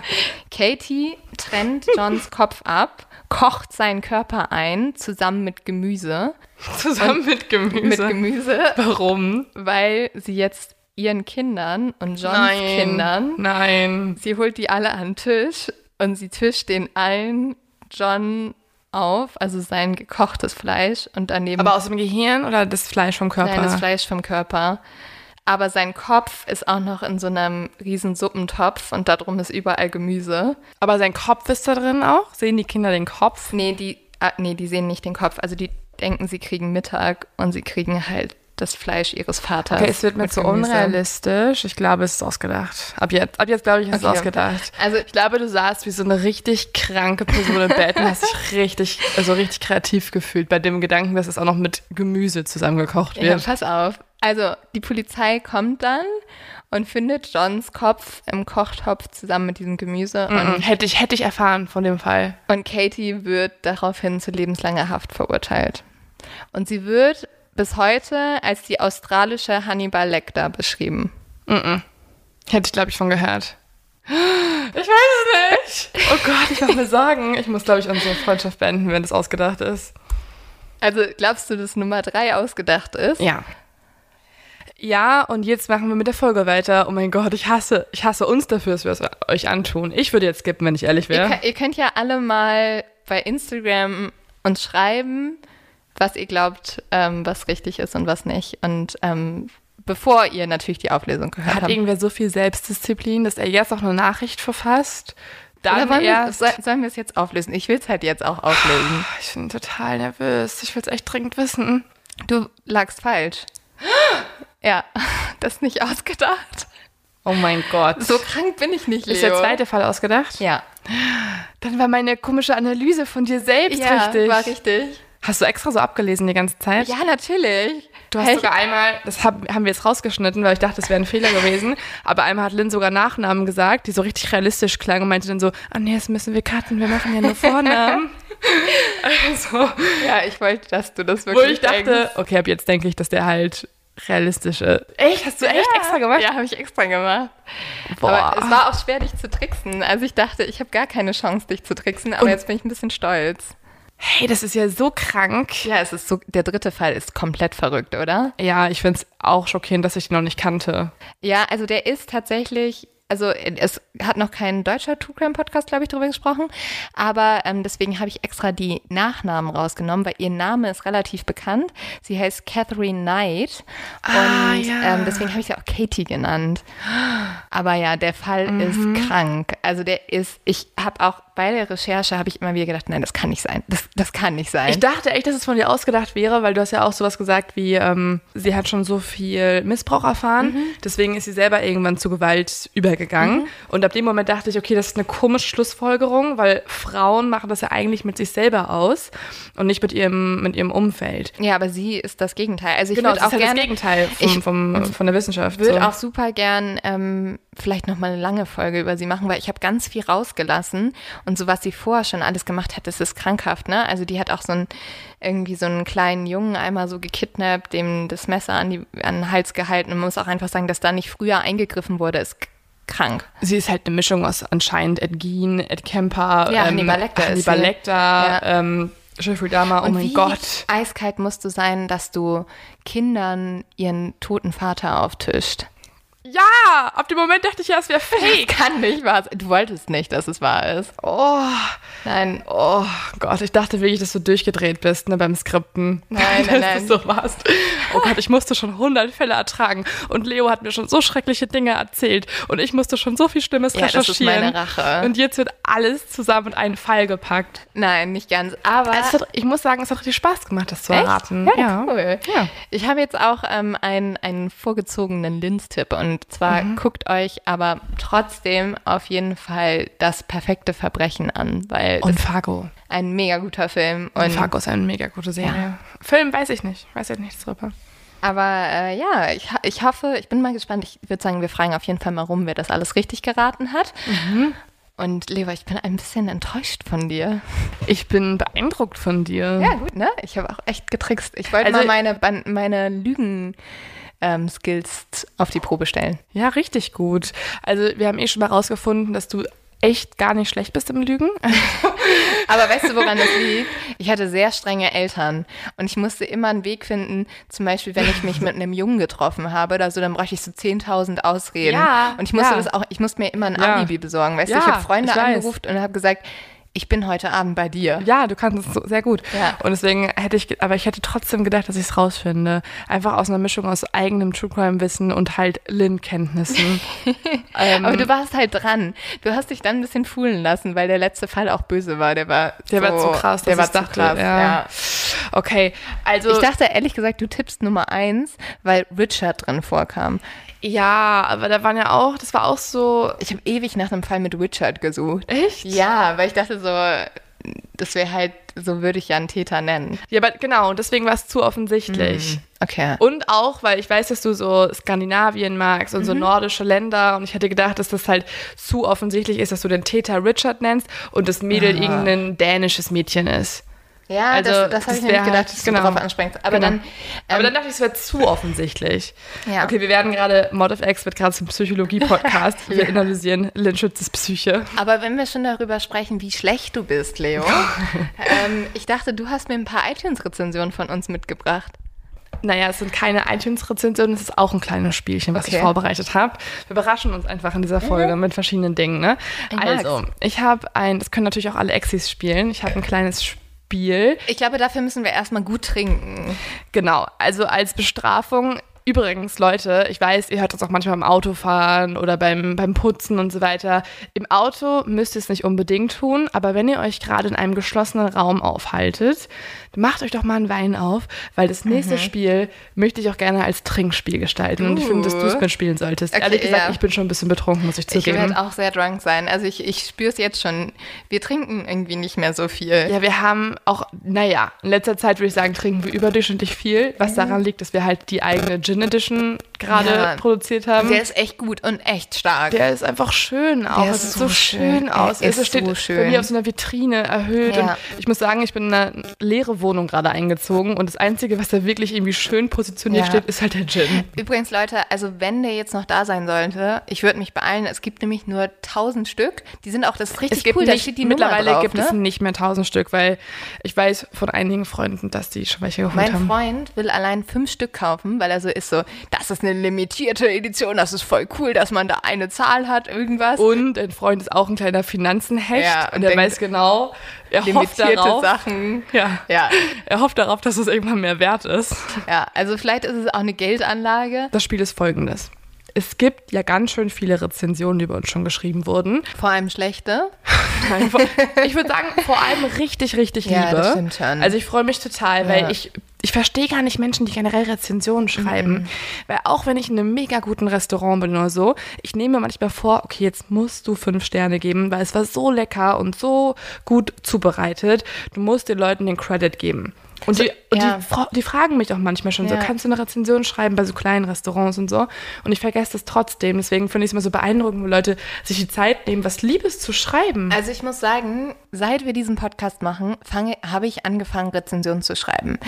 S2: Katie trennt Johns Kopf ab, kocht seinen Körper ein, zusammen mit Gemüse.
S3: Zusammen mit Gemüse.
S2: Mit Gemüse,
S3: Warum?
S2: weil sie jetzt ihren Kindern und Johns
S3: Nein.
S2: Kindern,
S3: Nein.
S2: sie holt die alle an den Tisch und sie tischt den allen John auf, also sein gekochtes Fleisch und daneben
S3: Aber aus dem Gehirn oder das Fleisch vom Körper?
S2: Nein, das Fleisch vom Körper. Aber sein Kopf ist auch noch in so einem riesen Suppentopf und darum ist überall Gemüse.
S3: Aber sein Kopf ist da drin auch? Sehen die Kinder den Kopf?
S2: Nee, die, ah, nee, die sehen nicht den Kopf. Also die denken, sie kriegen Mittag und sie kriegen halt das Fleisch ihres Vaters.
S3: Okay, es wird mir zu
S2: Gemüse.
S3: unrealistisch. Ich glaube, es ist ausgedacht. Ab jetzt, ab jetzt glaube ich, ist es
S2: Okay.
S3: ausgedacht.
S2: Also
S3: Ich glaube, du saßt wie so eine richtig kranke Person im Bett und hast dich richtig, also richtig kreativ gefühlt bei dem Gedanken, dass es auch noch mit Gemüse zusammengekocht
S2: Ja,
S3: wird.
S2: pass auf. Also, die Polizei kommt dann und findet Johns Kopf im Kochtopf zusammen mit diesem Gemüse. Und,
S3: Hätte ich, hätte ich erfahren von dem Fall.
S2: und Katie wird daraufhin zu lebenslanger Haft verurteilt. Und sie wird bis heute als die australische Hannibal Lecter beschrieben.
S3: Hätte ich, glaube ich, von gehört. Ich weiß es nicht. Oh Gott, ich mache mir Sorgen. Ich muss, glaube ich, unsere Freundschaft beenden, wenn das ausgedacht ist.
S2: Also, glaubst du, dass Nummer drei ausgedacht ist?
S3: Ja. Ja, und jetzt machen wir mit der Folge weiter. Oh mein Gott, ich hasse, ich hasse uns dafür, dass wir es euch antun. Ich würde jetzt skippen, wenn ich ehrlich
S2: Ihr,
S3: wäre.
S2: könnt- ihr könnt ja alle mal bei Instagram uns schreiben, was ihr glaubt, ähm, was richtig ist und was nicht. Und ähm, bevor ihr natürlich die Auflösung gehört
S3: Hat
S2: habt.
S3: irgendwer so viel Selbstdisziplin, dass er jetzt auch eine Nachricht verfasst? Dann
S2: wollen wir, soll, sollen wir es jetzt auflösen? Ich will es halt jetzt auch auflösen.
S3: Ich bin total nervös. Ich will es echt dringend wissen.
S2: Du lagst falsch. Ja, das ist nicht ausgedacht.
S3: Oh mein Gott.
S2: So krank bin ich nicht, Leo.
S3: ist der zweite Fall ausgedacht?
S2: Ja.
S3: Dann war meine komische Analyse von dir selbst
S2: Ja,
S3: richtig.
S2: war richtig.
S3: Hast du extra so abgelesen die ganze Zeit?
S2: Ja, natürlich.
S3: Du hast
S2: Hey,
S3: sogar einmal, das hab, haben wir jetzt rausgeschnitten, weil ich dachte, das wäre ein Fehler gewesen, aber einmal hat Lynn sogar Nachnamen gesagt, die so richtig realistisch klangen und meinte dann so, ah nee, das müssen wir cutten, wir machen ja nur Vornamen. also,
S2: Ja, ich wollte, dass du das
S3: wo
S2: wirklich
S3: ich dachte,
S2: denkst.
S3: okay, ab jetzt denke ich, dass der halt realistische. Echt? Hast du echt
S2: Ja.
S3: extra gemacht?
S2: Ja, habe ich extra gemacht.
S3: Boah.
S2: Aber es war auch schwer, dich zu tricksen. Also ich dachte, ich habe gar keine Chance, dich zu tricksen, aber
S3: Und-
S2: jetzt bin ich ein bisschen stolz.
S3: Hey, das ist ja so krank.
S2: Ja, es ist so, der dritte Fall ist komplett verrückt, oder?
S3: Ja, ich finde es auch schockierend, dass ich ihn noch nicht kannte.
S2: Ja, also der ist tatsächlich, also es hat noch kein deutscher True Crime Podcast, glaube ich, drüber gesprochen, aber ähm, deswegen habe ich extra die Nachnamen rausgenommen, weil ihr Name ist relativ bekannt. Sie heißt Catherine Knight
S3: Ah,
S2: und
S3: ja.
S2: ähm, deswegen habe ich sie auch Katie genannt. Aber ja, der Fall
S3: Mhm.
S2: ist krank. Also der ist, ich habe auch bei der Recherche habe ich immer wieder gedacht, nein, das kann nicht sein. Das, das kann nicht sein.
S3: Ich dachte echt, dass es von dir ausgedacht wäre, weil du hast ja auch sowas gesagt wie, ähm, sie hat schon so viel Missbrauch erfahren,
S2: Mhm.
S3: deswegen ist sie selber irgendwann zu Gewalt übergegangen. Und ab dem Moment dachte ich, okay, das ist eine komische Schlussfolgerung, weil Frauen machen das ja eigentlich mit sich selber aus und nicht mit ihrem, mit ihrem Umfeld.
S2: ja, aber sie ist das Gegenteil. Also ich
S3: genau,
S2: würde auch
S3: ja
S2: gerne
S3: das Gegenteil vom,
S2: ich
S3: vom, von der Wissenschaft.
S2: würde
S3: so.
S2: auch super gern ähm, vielleicht noch mal eine lange Folge über sie machen, weil ich habe ganz viel rausgelassen und so was sie vorher schon alles gemacht hat, das ist krankhaft, ne? Also die hat auch so einen irgendwie so einen kleinen Jungen einmal so gekidnappt, dem das Messer an, die, an den Hals gehalten und man muss auch einfach sagen, dass da nicht früher eingegriffen wurde, ist krank.
S3: Sie ist halt eine Mischung aus anscheinend Ed Gein, Ed Kemper,
S2: Ja, Hannibal Lecter
S3: Hannibal. Lecter,
S2: Ja.
S3: ähm, Jeffrey Dahmer, oh
S2: und
S3: mein
S2: wie
S3: Gott.
S2: eiskalt musst du sein, dass du Kindern ihren toten Vater auftischt.
S3: Ja, ab dem Moment dachte ich ja, es wäre fake.
S2: Kann nicht wahr sein. Du wolltest nicht, dass es wahr ist.
S3: Oh,
S2: Nein,
S3: oh Gott, ich dachte wirklich, dass du durchgedreht bist ne, beim Skripten.
S2: Nein, nein,
S3: dass
S2: nein.
S3: du so warst. Oh Gott, ich musste schon 100 Fälle ertragen und Leo hat mir schon so schreckliche Dinge erzählt und ich musste schon so viel Schlimmes
S2: Ja, das ist
S3: recherchieren.
S2: meine Rache.
S3: Und jetzt wird alles zusammen in einen Fall gepackt.
S2: nein, nicht ganz. Aber
S3: hat, ich muss sagen, es hat richtig Spaß gemacht, das zu
S2: Echt?
S3: erraten.
S2: Ja, cool.
S3: Ja.
S2: Ich habe jetzt auch ähm, einen, einen vorgezogenen Linz-Tipp und zwar
S3: Mhm.
S2: guckt euch aber trotzdem auf jeden Fall das perfekte Verbrechen an, weil
S3: Und Fargo.
S2: ein mega guter Film.
S3: Und
S2: Und,
S3: Fargo ist eine mega gute Serie. Film weiß ich nicht. Weiß ich nichts drüber.
S2: aber äh, ja, ich, ich hoffe, ich bin mal gespannt. Ich würde sagen, wir fragen auf jeden Fall mal rum, wer das alles richtig geraten hat.
S3: Mhm.
S2: Und Leva, ich bin ein bisschen enttäuscht von dir.
S3: Ich bin beeindruckt von dir.
S2: Ja, gut, ne? Ich habe auch echt getrickst. Ich wollte
S3: Also-
S2: mal meine, meine Lügen. Ähm, Skills auf die Probe stellen.
S3: Ja, richtig gut. Also wir haben eh schon mal rausgefunden, dass du echt gar nicht schlecht bist im Lügen.
S2: Aber weißt du, woran das liegt? Ich hatte sehr strenge Eltern und ich musste immer einen Weg finden, zum Beispiel, wenn ich mich mit einem Jungen getroffen habe oder so, dann brauchte ich so 10.000 Ausreden.
S3: Ja,
S2: und ich musste
S3: ja.
S2: das auch, ich musste mir immer ein
S3: Ja.
S2: Alibi besorgen, weißt du?
S3: Ja,
S2: Ich habe Freunde
S3: ich
S2: angerufen und habe gesagt, ich bin heute Abend bei dir.
S3: Ja, du kannst es so sehr gut.
S2: Ja.
S3: Und deswegen hätte ich, aber ich hätte trotzdem gedacht, dass ich es rausfinde. Einfach aus einer Mischung aus eigenem True Crime Wissen und halt Lin-Kenntnissen. ähm,
S2: Aber du warst halt dran. Du hast dich dann ein bisschen fuhlen lassen, weil der letzte Fall auch böse war. Der war
S3: der war
S2: so,
S3: zu krass,
S2: Der war zu
S3: dachte,
S2: krass,
S3: ja.
S2: ja.
S3: Okay, also
S2: Ich dachte ehrlich gesagt, du tippst Nummer eins, weil Richard drin vorkam.
S3: Ja, aber da waren ja auch, das war auch so.
S2: Ich habe ewig nach einem Fall mit Richard gesucht.
S3: Echt?
S2: Ja, weil ich dachte so, das wäre halt, so würde ich ja einen Täter nennen.
S3: Ja, aber genau, deswegen war es zu offensichtlich.
S2: Okay.
S3: Und auch, weil ich weiß, dass du so Skandinavien magst und so
S2: Mhm.
S3: nordische Länder und ich hätte gedacht, dass das halt zu offensichtlich ist, dass du den Täter Richard nennst und das Mädel irgendein dänisches Mädchen ist.
S2: Ja,
S3: Also,
S2: das, das habe ich nämlich gedacht, dass du
S3: genau.
S2: drauf anspringst. Aber
S3: Genau.
S2: dann,
S3: Aber
S2: ähm,
S3: dann dachte ich, es wäre zu offensichtlich.
S2: Ja.
S3: Okay, wir werden gerade, Mod of X wird gerade zum Psychologie-Podcast. Wir analysieren Lynn Schützes Psyche.
S2: aber wenn wir schon darüber sprechen, wie schlecht du bist, Leo, ähm, ich dachte, du hast mir ein paar iTunes-Rezensionen von uns mitgebracht.
S3: naja, es sind keine iTunes-Rezensionen, es ist auch ein kleines Spielchen, was
S2: Okay.
S3: ich vorbereitet habe. Wir überraschen uns einfach in dieser Folge mit verschiedenen Dingen. Ne?
S2: Ich
S3: Also,
S2: mag's.
S3: ich habe ein, das können natürlich auch alle Exis spielen, ich habe ein kleines Spiel.
S2: Ich glaube, dafür müssen wir erstmal gut trinken.
S3: Genau, also als Bestrafung. Übrigens, Leute, ich weiß, ihr hört das auch manchmal beim Autofahren oder beim, beim Putzen und so weiter. Im Auto müsst ihr es nicht unbedingt tun, aber wenn ihr euch gerade in einem geschlossenen Raum aufhaltet, macht euch doch mal einen Wein auf, weil das nächste Spiel möchte ich auch gerne als Trinkspiel gestalten. Und ich finde, dass du es
S2: Uh.
S3: mitspielen solltest.
S2: Okay,
S3: Ehrlich gesagt,
S2: ja.
S3: ich bin schon ein bisschen betrunken, muss ich
S2: Ich
S3: zugeben.
S2: werde auch sehr drunk sein. Also ich, ich spüre es jetzt schon. Wir trinken irgendwie nicht mehr so viel.
S3: Ja, wir haben auch, naja, in letzter Zeit würde ich sagen, trinken wir überdurchschnittlich viel, was daran liegt, dass wir halt die eigene Gin Edition gerade
S2: Ja.
S3: produziert haben.
S2: Der ist echt gut und echt stark.
S3: Der ist einfach schön auch.
S2: Der
S3: es
S2: ist
S3: sieht
S2: so
S3: schön
S2: schön.
S3: aus.
S2: Er
S3: Es
S2: ist
S3: steht
S2: so
S3: bei
S2: schön.
S3: mir auf so einer Vitrine erhöht.
S2: Ja.
S3: Und ich muss sagen, ich bin in eine leere Wohnung gerade eingezogen und das Einzige, was da wirklich irgendwie schön positioniert
S2: Ja.
S3: steht, ist halt der Gin.
S2: Übrigens, Leute, also wenn der jetzt noch da sein sollte, ich würde mich beeilen. Es gibt nämlich nur 1000 Stück. Die sind auch, das ist richtig
S3: Es gibt
S2: cool. da
S3: nicht,
S2: steht die
S3: mittlerweile
S2: drauf,
S3: gibt
S2: ne?
S3: es nicht mehr tausend Stück, weil ich weiß von einigen Freunden, dass die schon welche geholt
S2: Mein
S3: haben.
S2: Freund will allein fünf Stück kaufen, weil er so ist so, das ist eine limitierte Edition, das ist voll cool, dass man da eine Zahl hat, irgendwas.
S3: Und ein Freund ist auch ein kleiner Finanzenhecht
S2: Ja,
S3: und
S2: und
S3: der weiß genau, er hofft
S2: limitierte
S3: darauf,
S2: Sachen.
S3: Ja.
S2: Ja,
S3: er hofft darauf, dass es irgendwann mehr wert ist.
S2: ja, also vielleicht ist es auch eine Geldanlage.
S3: Das Spiel ist folgendes. Es gibt ja ganz schön viele Rezensionen, die über uns schon geschrieben wurden.
S2: Vor allem schlechte.
S3: Nein, vor- ich würde sagen, vor allem richtig, richtig
S2: Ja,
S3: Liebe.
S2: das stimmt schon.
S3: Also ich freue mich total,
S2: Ja.
S3: weil ich, ich verstehe gar nicht Menschen, die generell Rezensionen schreiben.
S2: Mhm.
S3: Weil auch wenn ich in einem mega guten Restaurant bin oder so, ich nehme mir manchmal vor, okay, jetzt musst du fünf Sterne geben, weil es war so lecker und so gut zubereitet. Du musst den Leuten den Credit geben. Und, die, und
S2: ja.
S3: die, die fragen mich auch manchmal schon so,
S2: Ja.
S3: kannst du eine Rezension schreiben bei so kleinen Restaurants und so? Und ich vergesse das trotzdem. Deswegen finde ich es immer so beeindruckend, wenn Leute sich die Zeit nehmen, was Liebes zu schreiben.
S2: Also ich muss sagen, seit wir diesen Podcast machen, fange, habe ich angefangen, Rezensionen zu schreiben.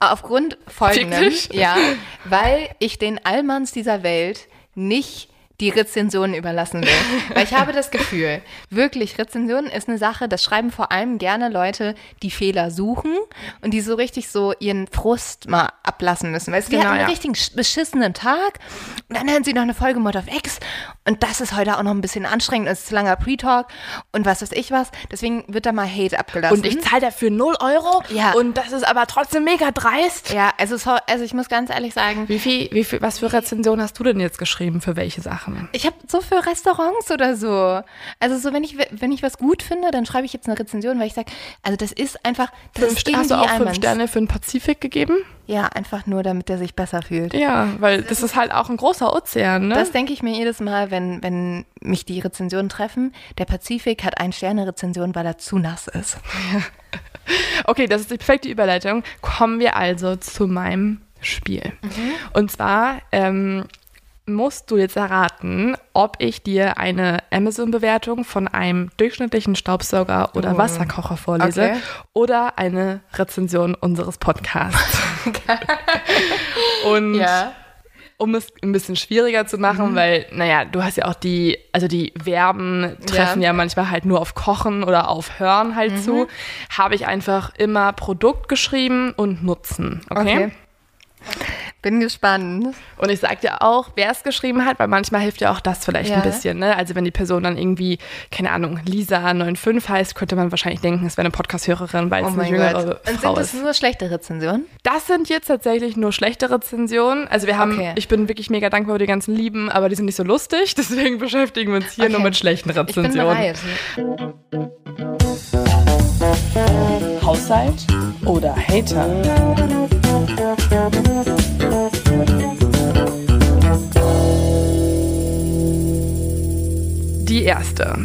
S2: Aufgrund folgendem.
S3: Wirklich?
S2: Ja, weil ich den Allmanns dieser Welt nicht die Rezensionen überlassen will. Weil ich habe das Gefühl, wirklich, Rezensionen ist eine Sache, das schreiben vor allem gerne Leute, die Fehler suchen und die so richtig so ihren Frust mal ablassen müssen. Weil wir
S3: Genau,
S2: hatten einen
S3: ja.
S2: richtigen sch- beschissenen Tag und dann hören sie noch eine Folge Mod of X und das ist heute auch noch ein bisschen anstrengend, es ist ein langer Pre-Talk und was weiß ich was. Deswegen wird da mal Hate abgelassen.
S3: Und ich zahle dafür 0 Euro
S2: Ja.
S3: und das ist aber trotzdem mega dreist.
S2: ja, also, so, also ich muss ganz ehrlich sagen,
S3: Wie viel, wie viel, was für Rezensionen hast du denn jetzt geschrieben für welche Sachen?
S2: Ich habe so für Restaurants oder so. Also so, wenn ich, wenn ich was gut finde, dann schreibe ich jetzt eine Rezension, weil ich sage, also das ist einfach, das
S3: Fünf,
S2: ist
S3: hast du auch fünf. Sterne für den Pazifik gegeben?
S2: Ja, einfach nur, damit der sich besser fühlt.
S3: Ja, weil das ist halt auch ein großer Ozean, ne?
S2: Das denke ich mir jedes Mal, wenn, wenn mich die Rezensionen treffen. Der Pazifik hat ein Sterne-Rezension, weil er zu nass ist.
S3: Okay, das ist die perfekte Überleitung. Kommen wir also zu meinem Spiel. Und zwar ähm, musst du jetzt erraten, ob ich dir eine Amazon-Bewertung von einem durchschnittlichen Staubsauger oder
S2: Oh.
S3: Wasserkocher vorlese
S2: Okay.
S3: oder eine Rezension unseres Podcasts. Und um es ein bisschen schwieriger zu machen,
S2: Mhm.
S3: weil, naja, du hast ja auch die, also die Verben treffen ja, manchmal halt nur auf Kochen oder auf Hören halt
S2: Mhm.
S3: zu, habe ich einfach immer Produkt geschrieben und Nutzen. Okay.
S2: Okay. Bin gespannt.
S3: Und ich sag dir auch, wer es geschrieben hat, weil manchmal hilft ja auch das vielleicht
S2: Ja.
S3: ein bisschen. Ne? Also wenn die Person dann irgendwie, keine Ahnung, Lisa95 heißt, könnte man wahrscheinlich denken, es wäre eine Podcast-Hörerin, weil
S2: Oh
S3: es eine
S2: mein
S3: jüngere
S2: Gott. Und
S3: Frau
S2: sind das
S3: ist.
S2: nur schlechte Rezensionen?
S3: Das sind jetzt tatsächlich nur schlechte Rezensionen. Also wir haben,
S2: Okay.
S3: ich bin wirklich mega dankbar über die ganzen Lieben, aber die sind nicht so lustig. Deswegen beschäftigen wir uns hier
S2: Okay.
S3: nur mit schlechten
S2: Ich bin
S3: Rezensionen. Haushalt oder Hater? Die erste.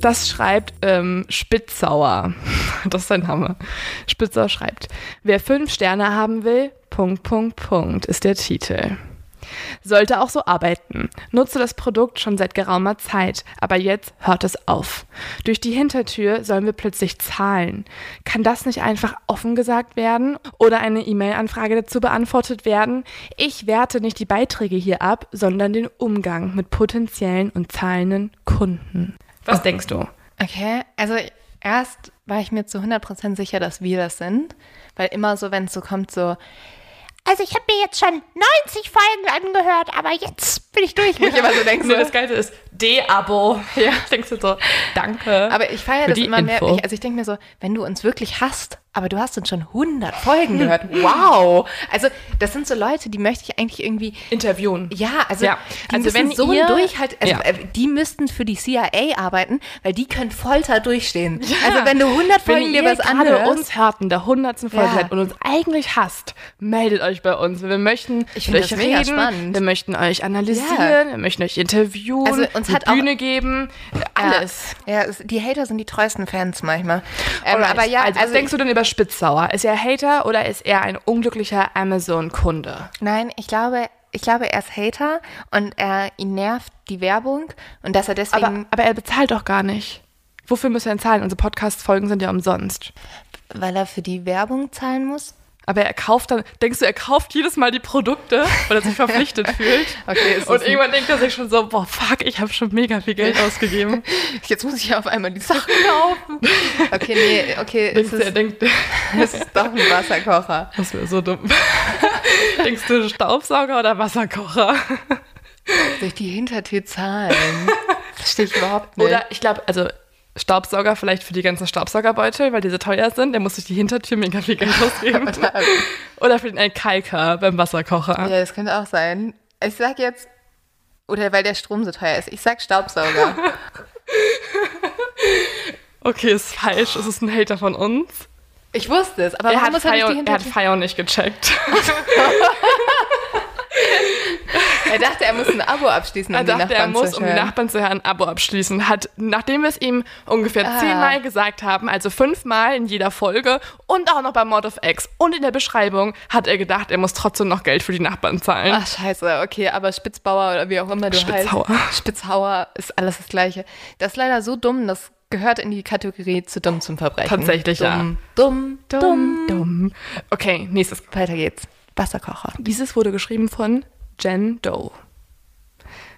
S3: Das schreibt ähm, Spitzauer. Das ist sein Name. Spitzauer schreibt, wer fünf Sterne haben will, Punkt, Punkt, Punkt, ist der Titel. Sollte auch so arbeiten. Nutze das Produkt schon seit geraumer Zeit, aber jetzt hört es auf. Durch die Hintertür sollen wir plötzlich zahlen. Kann das nicht einfach offen gesagt werden oder eine E-Mail-Anfrage dazu beantwortet werden? Ich werte nicht die Beiträge hier ab, sondern den Umgang mit potenziellen und zahlenden Kunden. Was denkst du?
S2: Okay, also erst war ich mir zu 100% sicher, dass wir das sind, weil immer so, wenn es so kommt, so,
S6: Also ich habe mir jetzt schon 90 Folgen angehört, aber jetzt bin ich durch.
S2: Wo ich immer so denke, so,
S3: das Geilste ist De-Abo. Ja. Denkst du so, danke.
S2: aber ich feiere das immer mehr.
S3: Info.
S2: Ich, also ich denke mir so, wenn du uns wirklich hast, aber du hast uns schon 100 Folgen gehört. Wow. Also das sind so Leute, die möchte ich eigentlich irgendwie
S3: Interviewen.
S2: Ja, also,
S3: Ja,
S2: die
S3: also wenn
S2: so
S3: ihr-
S2: ein Durchhalt, also
S3: Ja.
S2: äh, die müssten für die CIA arbeiten, weil die können Folter durchstehen. Also wenn du 100
S3: Wenn
S2: Folgen dir was anhörst,
S3: uns hört in der 100. Folge
S2: Ja.
S3: seid und uns eigentlich hasst, meldet euch bei uns. Wir möchten
S2: Ich
S3: mit euch
S2: das
S3: reden,
S2: spannend.
S3: wir möchten euch analysieren,
S2: Ja.
S3: wir möchten euch interviewen,
S2: Also uns hat auch-
S3: Bühne geben, alles.
S2: Ja, ja die Hater sind die treuesten Fans manchmal. Ähm, aber ja,
S3: also, was denkst du denn über Spitzsauer? Ist er Hater oder ist er ein unglücklicher Amazon-Kunde?
S2: Nein, ich glaube, ich glaube, er ist Hater und er ihn nervt die Werbung und dass er deswegen,
S3: Aber, aber er bezahlt doch gar nicht. Wofür muss er denn zahlen? Unsere Podcast-Folgen sind ja umsonst.
S2: weil er für die Werbung zahlen muss.
S3: Aber er kauft dann, denkst du, er kauft jedes Mal die Produkte, weil er sich verpflichtet fühlt?
S2: Okay, ist
S3: Und
S2: das
S3: irgendwann denkt er sich schon so, boah, fuck, ich habe schon mega viel Geld ausgegeben.
S2: Jetzt muss ich auf einmal die Sachen kaufen. Okay, nee, okay,
S3: denkst
S2: es
S3: du, er denkt,
S2: es ist doch ein Wasserkocher.
S3: das wäre so dumm. denkst du, Staubsauger oder Wasserkocher?
S2: Durch die Hintertür zahlen. Verstehe ich überhaupt nicht.
S3: Oder ich glaube, also Staubsauger vielleicht für die ganzen Staubsaugerbeutel, weil diese teuer sind. Der muss durch die Hintertür mega viel Geld ausgeben. Oder für den Alkalka beim Wasserkocher.
S2: Ja, das könnte auch sein. Ich sag jetzt, oder weil der Strom so teuer ist. Ich sag Staubsauger.
S3: Okay, ist falsch. Es ist ein Hater von uns.
S2: Ich wusste es, aber
S3: Er hat,
S2: er?
S3: Fire
S2: nicht
S3: gecheckt.
S2: Er dachte, er muss ein Abo abschließen, um
S3: Er
S2: die
S3: dachte, er
S2: Nachbarn
S3: muss,
S2: zu
S3: um die. Nachbarn zu hören, ein Abo abschließen. Hat, nachdem wir es ihm ungefähr
S2: Ah.
S3: zehnmal gesagt haben, also fünfmal in jeder Folge und auch noch bei Mod of X und in der Beschreibung, hat er gedacht, er muss trotzdem noch Geld für die Nachbarn zahlen.
S2: Ach, scheiße, okay, aber Spitzbauer oder wie auch immer du
S3: Spitzhauer.
S2: heißt. Spitzhauer ist alles das Gleiche. Das ist leider so dumm, das gehört in die Kategorie zu dumm zum Verbrechen.
S3: Tatsächlich, ja.
S2: dumm, Dumm, dumm, dumm.
S3: dumm. Okay, nächstes.
S2: Weiter geht's. Wasserkocher.
S3: Dieses wurde geschrieben von Jen Doe.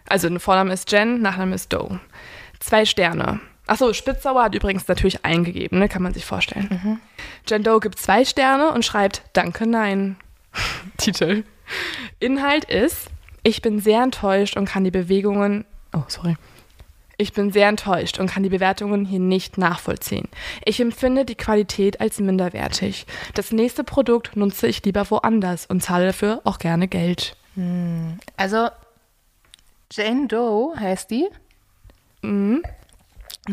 S3: Also, der Vorname ist Jen, Nachname ist Doe. Zwei Sterne. Achso, Spitzauer hat übrigens natürlich eingegeben, ne? kann man sich vorstellen. Jen Doe gibt zwei Sterne und schreibt Danke, nein. Titel. Inhalt ist, ich bin sehr enttäuscht und kann die Bewegungen, oh, sorry. Ich bin sehr enttäuscht und kann die Bewertungen hier nicht nachvollziehen. Ich empfinde die Qualität als minderwertig. Das nächste Produkt nutze ich lieber woanders und zahle dafür auch gerne Geld.
S2: Also, Jane Doe heißt die.
S3: Mhm.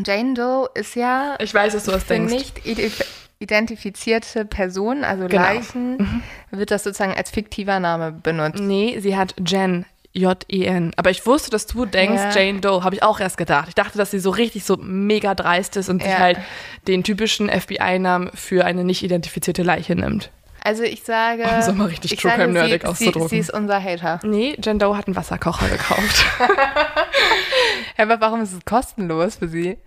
S2: Jane Doe ist ja
S3: Ich weiß, dass du was denkst.
S2: nicht ide- identifizierte Personen, also
S3: Genau.
S2: Leichen, wird das sozusagen als fiktiver Name benutzt.
S3: Nee, sie hat Jen. J-E-N. Aber ich wusste, dass du denkst,
S2: Ja.
S3: Jane Doe. Habe ich auch erst gedacht. Ich dachte, dass sie so richtig so mega dreist ist und sich
S2: Ja.
S3: halt den typischen FBI-Namen für eine nicht identifizierte Leiche nimmt.
S2: Also ich sage,
S3: Um so mal richtig
S2: ich
S3: True
S2: sage,
S3: Crime nerdig
S2: sie, sie,
S3: auszudrücken.
S2: sie ist unser Hater.
S3: Nee, Jen Doe hat einen Wasserkocher gekauft.
S2: Aber warum ist es kostenlos für sie?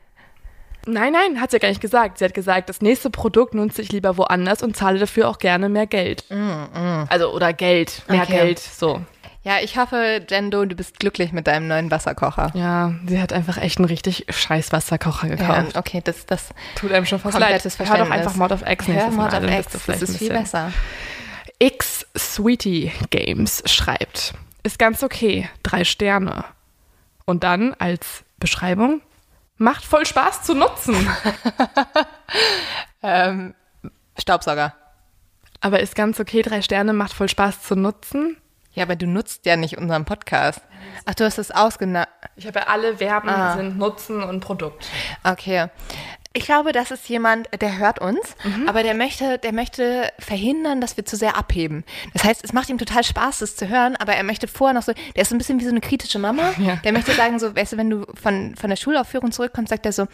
S3: nein, nein, hat sie ja gar nicht gesagt. Sie hat gesagt, das nächste Produkt nutze ich lieber woanders und zahle dafür auch gerne mehr Geld. Also, oder Geld, mehr
S2: Mm, Okay.
S3: Geld, so.
S2: Ja, ich hoffe, Jendo, du bist glücklich mit deinem neuen Wasserkocher.
S3: Ja, sie hat einfach echt einen richtig scheiß Wasserkocher
S2: Ja,
S3: gekauft.
S2: okay, das, das
S3: Tut einem schon fast leid.
S2: komplettes
S3: Hör doch einfach Mod of X
S2: Hör
S3: nächstes
S2: Mod
S3: Mal,
S2: of X, das ist viel besser.
S3: X Sweetie Games schreibt, ist ganz okay, drei Sterne. Und dann als Beschreibung, macht voll Spaß zu nutzen.
S2: Ähm, Staubsauger.
S3: Aber ist ganz okay, drei Sterne, macht voll Spaß zu nutzen.
S2: Ja, aber du nutzt ja nicht unseren Podcast. Ach, du hast das ausgena...
S3: Ich habe ja alle Verben
S2: Ah.
S3: sind Nutzen und Produkt.
S2: Okay. Ich glaube, das ist jemand, der hört uns,
S3: Mhm.
S2: aber der möchte, der möchte verhindern, dass wir zu sehr abheben. Das heißt, es macht ihm total Spaß, das zu hören, aber er möchte vorher noch so, der ist so ein bisschen wie so eine kritische Mama.
S3: Ja.
S2: Der möchte sagen, so, weißt du, wenn du von, von der Schulaufführung zurückkommst, sagt er so,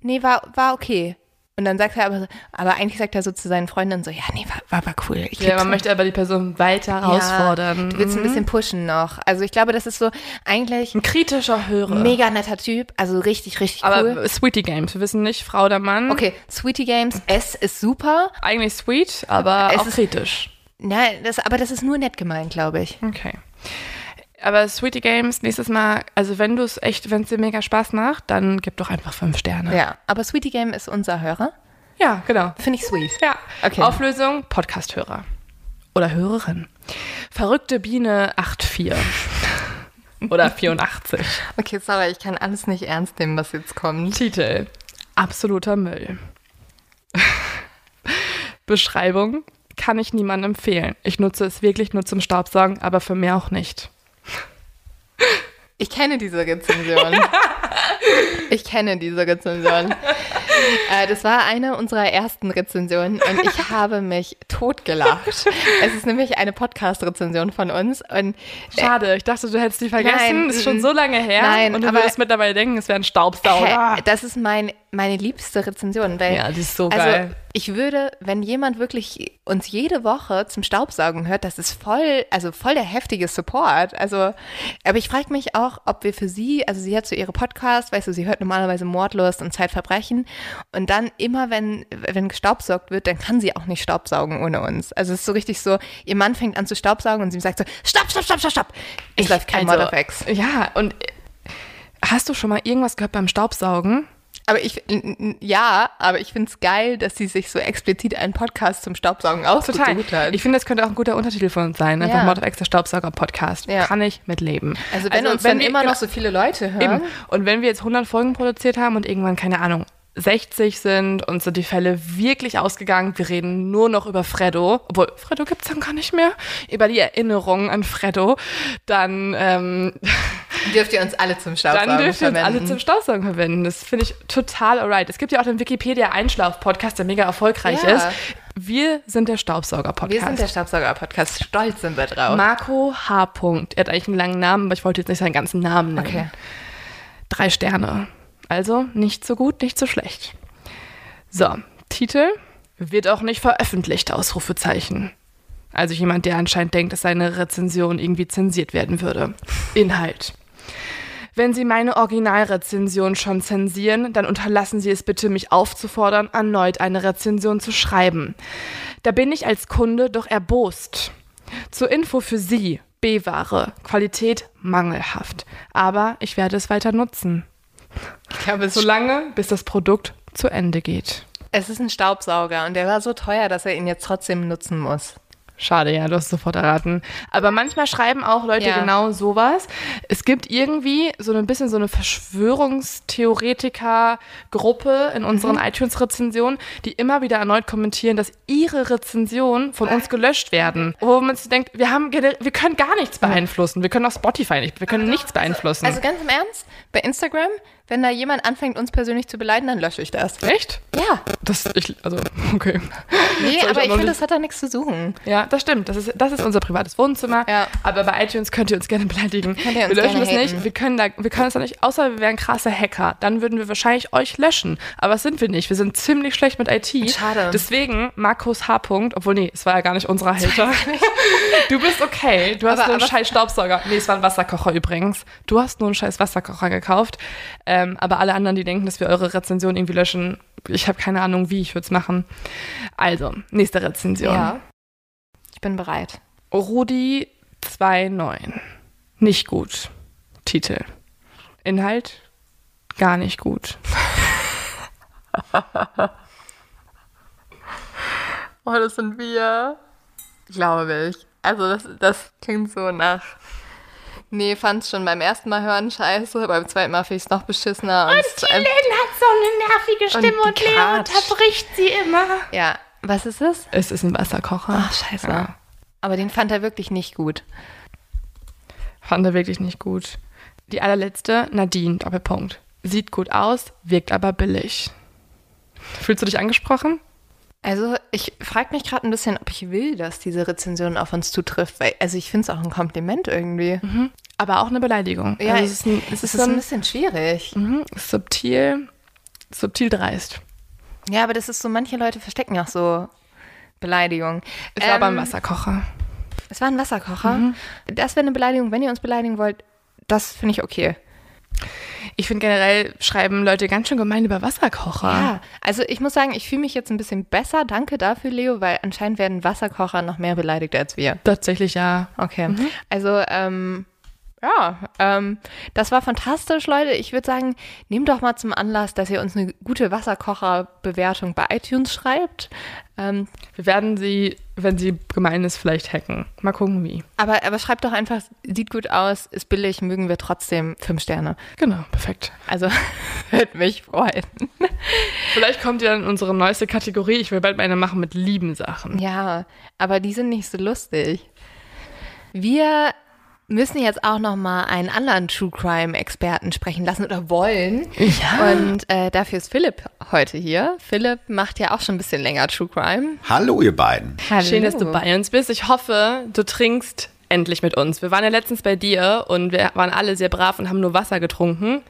S2: nee, war, war okay. Und dann sagt er aber, aber eigentlich sagt er so zu seinen Freundinnen so, ja, nee, war, war, war cool. Ich
S3: Ja, man möchte aber die Person weiter herausfordern.
S2: Ja, du willst ein
S3: Mhm.
S2: bisschen pushen noch. Also ich glaube, das ist so eigentlich
S3: ein kritischer Hörer.
S2: ein mega netter Typ, also richtig, richtig
S3: aber
S2: cool.
S3: Sweetie Games, wir wissen nicht, Frau oder Mann.
S2: Okay, Sweetie Games, S ist super.
S3: Eigentlich sweet, aber
S2: Es
S3: auch
S2: ist-
S3: kritisch.
S2: Nein, das, aber das ist nur nett gemeint, glaube ich.
S3: Okay. Aber Sweetie Games, nächstes Mal, also wenn du es echt, wenn es dir mega Spaß macht, dann gib doch einfach fünf Sterne.
S2: Ja, aber Sweetie Game ist unser Hörer.
S3: Ja, genau.
S2: Finde ich sweet.
S3: Ja.
S2: Okay.
S3: Auflösung, Podcast-Hörer. oder Hörerin. Verrückte Biene 84 oder 84.
S2: Okay, sorry, ich kann alles nicht ernst nehmen, was jetzt kommt.
S3: Titel. Absoluter Müll. Beschreibung. Kann ich niemandem empfehlen. Ich nutze es wirklich nur zum Staubsaugen, aber für mehr auch nicht.
S2: Ich kenne diese Rezension. ich kenne diese Rezension. Äh, das war eine unserer ersten Rezensionen und ich habe mich totgelacht. Es ist nämlich eine Podcast-Rezension von uns und
S3: Schade, ich dachte, du hättest die vergessen.
S2: Nein,
S3: das ist schon so lange her.
S2: nein,
S3: und du
S2: aber-
S3: würdest mittlerweile denken, es wäre ein Staubsauger.
S2: Hä, das ist mein, meine liebste Rezension. Weil,
S3: Ja, die ist so
S2: also,
S3: geil.
S2: Ich würde, wenn jemand wirklich uns jede Woche zum Staubsaugen hört, das ist voll, also voll der heftige Support. Also, aber ich frage mich auch, ob wir für sie, also sie hat so ihre Podcast, weißt du, sie hört normalerweise Mordlust und Zeitverbrechen und dann immer, wenn, wenn gestaubsaugt wird, dann kann sie auch nicht staubsaugen ohne uns. Also es ist so richtig so, ihr Mann fängt an zu staubsaugen und sie sagt so, stopp, stopp, stopp, stopp, stopp. Es läuft kein
S3: also,
S2: Mord auf Ex.
S3: Ja, und äh, hast du schon mal irgendwas gehört beim Staubsaugen?
S2: Aber ich, ja, aber ich finde es geil, dass sie sich so explizit einen Podcast zum Staubsaugen ausgesucht hat.
S3: Ich finde, das könnte auch ein guter Untertitel von uns sein. Einfach
S2: Ja.
S3: Mord of Ex, der Staubsauger-Podcast.
S2: Ja.
S3: Kann ich mitleben.
S2: also wenn uns dann
S3: wir-
S2: immer
S3: genau,
S2: noch so viele Leute hören.
S3: Eben. Und wenn wir jetzt 100 Folgen produziert haben und irgendwann, keine Ahnung, 60 sind und so die Fälle wirklich ausgegangen, wir reden nur noch über Freddo, obwohl Freddo gibt's dann gar nicht mehr, über die Erinnerungen an Freddo, dann, ähm,
S2: Dürft ihr uns alle zum Staubsaugen
S3: dann dürft ihr uns
S2: verwenden.
S3: alle zum Staubsaugen verwenden. Das finde ich total alright. Es gibt ja auch den Wikipedia-Einschlaf-Podcast, der mega erfolgreich
S2: Ja.
S3: ist. Wir sind der Staubsauger-Podcast.
S2: wir sind der Staubsauger-Podcast. Stolz sind wir drauf.
S3: Marco H. Er hat eigentlich einen langen Namen, aber ich wollte jetzt nicht seinen ganzen Namen nennen.
S2: Okay.
S3: Drei Sterne. Also nicht so gut, nicht so schlecht. So, Titel wird auch nicht veröffentlicht, Ausrufezeichen. Also jemand, der anscheinend denkt, dass seine Rezension irgendwie zensiert werden würde. Inhalt. Wenn Sie meine Originalrezension schon zensieren, dann unterlassen Sie es bitte, mich aufzufordern, erneut eine Rezension zu schreiben. Da bin ich als Kunde doch erbost. Zur Info für Sie. B-Ware. Qualität mangelhaft. Aber ich werde es weiter nutzen.
S2: Ich glaube, es,
S3: Solange, bis das Produkt zu Ende geht.
S2: es ist ein Staubsauger und der war so teuer, dass er ihn jetzt trotzdem nutzen muss.
S3: Schade, ja, du hast sofort erraten. Aber manchmal schreiben auch Leute
S2: Ja.
S3: genau sowas. Es gibt irgendwie so ein bisschen so eine Verschwörungstheoretiker-Gruppe in unseren iTunes-Rezensionen, die immer wieder erneut kommentieren, dass ihre Rezensionen von uns gelöscht werden. Wo man sich denkt, wir, haben wir können gar nichts beeinflussen. Wir können auch Spotify nicht, wir können nichts beeinflussen.
S2: Also ganz im Ernst, bei Instagram, wenn da jemand anfängt, uns persönlich zu beleidigen, dann lösche ich das.
S3: Echt?
S2: Ja.
S3: Das, ich, also, okay.
S2: Nee,
S3: ich
S2: aber ich
S3: noch
S2: finde, das hat da nichts zu suchen.
S3: Ja, das stimmt. Das ist, das ist unser privates Wohnzimmer.
S2: Ja.
S3: Aber bei iTunes könnt ihr uns gerne beleidigen.
S2: Könnt ihr uns
S3: wir löschen das nicht. Wir können, da, wir können das auch nicht, außer wir wären krasse Hacker. Dann würden wir wahrscheinlich euch löschen. Aber das sind wir nicht. Wir sind ziemlich schlecht mit IT.
S2: Schade.
S3: Deswegen, Markus H. Punkt, obwohl, nee, es war ja gar nicht unserer Hater. du bist okay. Du hast
S2: Aber-
S3: nur einen scheiß Staubsauger. Nee, es war ein Wasserkocher übrigens. Du hast nur einen scheiß Wasserkocher gekauft. Ähm, aber alle anderen, die denken, dass wir eure Rezension irgendwie löschen, ich habe keine Ahnung, wie ich würde es machen. Also, nächste Rezension.
S2: Ja. Ich bin bereit.
S3: Rudi 2.9. Nicht gut. Titel. Inhalt gar nicht gut.
S2: Oh, das sind wir. Glaube ich. Also das, das klingt so nach. Nee, fand's schon beim ersten Mal hören scheiße, beim zweiten Mal finde ich es noch beschissener. Und, ist ein-
S6: Lynn hat so eine nervige Stimme
S2: Und
S6: und,
S2: die
S6: Leo
S2: Kratsch.
S6: unterbricht sie immer.
S2: ja, was ist es?
S3: Es ist ein Wasserkocher.
S2: Ach, scheiße.
S3: Ja.
S2: Aber den fand er wirklich nicht gut.
S3: Fand er wirklich nicht gut. Die allerletzte, Nadine, Doppelpunkt. Sieht gut aus, wirkt aber billig. Fühlst du dich angesprochen?
S2: Also ich frage mich gerade ein bisschen, ob ich will, dass diese Rezension auf uns zutrifft, weil also ich finde es auch ein Kompliment irgendwie.
S3: Aber auch eine Beleidigung.
S2: Ja,
S3: also es ist, ein, es ist,
S2: ist
S3: so
S2: ein
S3: ein,
S2: bisschen schwierig.
S3: mhm, subtil, subtil dreist.
S2: Ja, aber das ist so, manche Leute verstecken auch so Beleidigungen.
S3: Es war aber ein
S2: Ähm,
S3: Wasserkocher.
S2: Es war ein Wasserkocher. Das wäre eine Beleidigung, wenn ihr uns beleidigen wollt. Das finde ich okay.
S3: Ich finde generell schreiben Leute ganz schön gemein über Wasserkocher.
S2: Ja, also ich muss sagen, ich fühle mich jetzt ein bisschen besser. Danke dafür, Leo, weil anscheinend werden Wasserkocher noch mehr beleidigt als wir.
S3: Tatsächlich ja.
S2: Okay. Also, ähm, Ja, ähm, das war fantastisch, Leute. Ich würde sagen, nehmt doch mal zum Anlass, dass ihr uns eine gute Wasserkocher-Bewertung bei iTunes schreibt. Ähm,
S3: Wir werden sie, wenn sie gemein ist, vielleicht hacken. Mal gucken, wie.
S2: aber, aber schreibt doch einfach, sieht gut aus, ist billig, mögen wir trotzdem fünf Sterne.
S3: Genau, perfekt.
S2: Also, würde mich freuen.
S3: Vielleicht kommt ja dann unsere neueste Kategorie. Ich will bald mal eine machen mit lieben Sachen.
S2: Ja, aber die sind nicht so lustig. Wir müssen jetzt auch noch mal einen anderen True Crime Experten sprechen lassen oder wollen.
S3: Ja.
S2: Und äh, dafür ist Philipp heute hier. Philipp macht ja auch schon ein bisschen länger True Crime.
S7: Hallo, ihr beiden.
S2: Hallo.
S3: Schön, dass du bei uns bist. Ich hoffe, du trinkst endlich mit uns. Wir waren ja letztens bei dir und wir waren alle sehr brav und haben nur Wasser getrunken.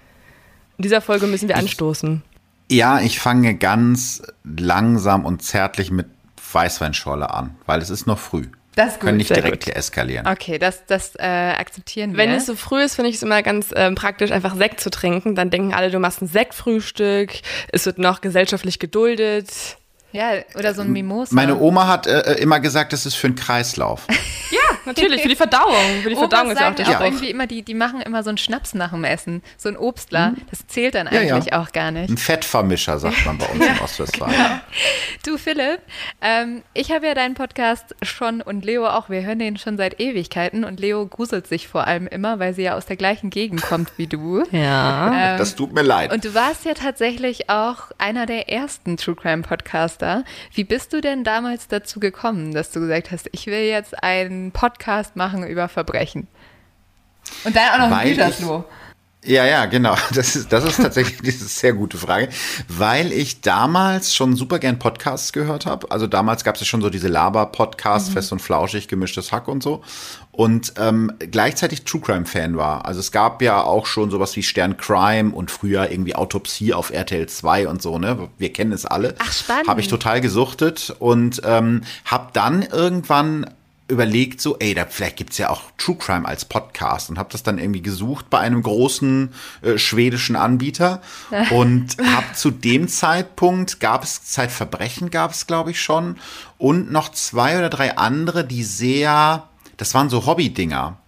S3: In dieser Folge müssen wir anstoßen.
S7: Ja, ich fange ganz langsam und zärtlich mit Weißweinschorle an, weil es ist noch früh.
S2: Das ist
S7: Können nicht direkt
S3: gut.
S7: eskalieren.
S2: Okay, das, das äh, akzeptieren wir.
S3: Wenn es so früh ist, finde ich es immer ganz ähm, praktisch, einfach Sekt zu trinken. Dann denken alle, du machst ein Sektfrühstück. Es wird noch gesellschaftlich geduldet.
S2: Ja, oder so ein Mimosa.
S7: Meine Oma hat äh, immer gesagt, das ist für einen Kreislauf.
S3: Ja, natürlich, für die Verdauung. Für die Verdauung
S2: Omas
S3: ist ja auch der
S2: auch irgendwie immer, die, die machen immer so einen Schnaps nach dem Essen. So ein Obstler. Das zählt dann
S7: Ja, ja.
S2: eigentlich auch gar nicht.
S7: Ein Fettvermischer, sagt man bei uns in Ostwestfalen.
S2: Du Philipp, ähm, ich habe ja deinen Podcast schon und Leo auch. Wir hören den schon seit Ewigkeiten und Leo gruselt sich vor allem immer, weil sie ja aus der gleichen Gegend kommt wie du.
S3: Ja.
S2: Ähm,
S7: Das tut mir leid.
S2: und du warst ja tatsächlich auch einer der ersten True Crime Podcaster. Wie bist du denn damals dazu gekommen, dass du gesagt hast, ich will jetzt einen Podcast machen über Verbrechen? Und dann auch noch
S7: Weil
S2: ein Gütersloh.
S7: Ja, ja, genau. Das ist, das ist tatsächlich eine sehr gute Frage, weil ich damals schon super gern Podcasts gehört habe. Also damals gab es ja schon so diese Laber-Podcasts, fest und flauschig, gemischtes Hack und so. Und ähm, gleichzeitig True Crime-Fan war. Also es gab ja auch schon sowas wie Stern Crime und früher irgendwie Autopsie auf RTL 2 und so, ne? Wir kennen es alle.
S2: Ach, spannend.
S7: Habe ich total gesuchtet und ähm, habe dann irgendwann überlegt, so, ey, da, vielleicht gibt's ja auch True Crime als Podcast und habe das dann irgendwie gesucht bei einem großen äh, schwedischen Anbieter und habe zu dem Zeitpunkt, gab es Zeitverbrechen, gab es glaube ich schon und noch zwei oder drei andere, die sehr, das waren so Hobby-Dinger.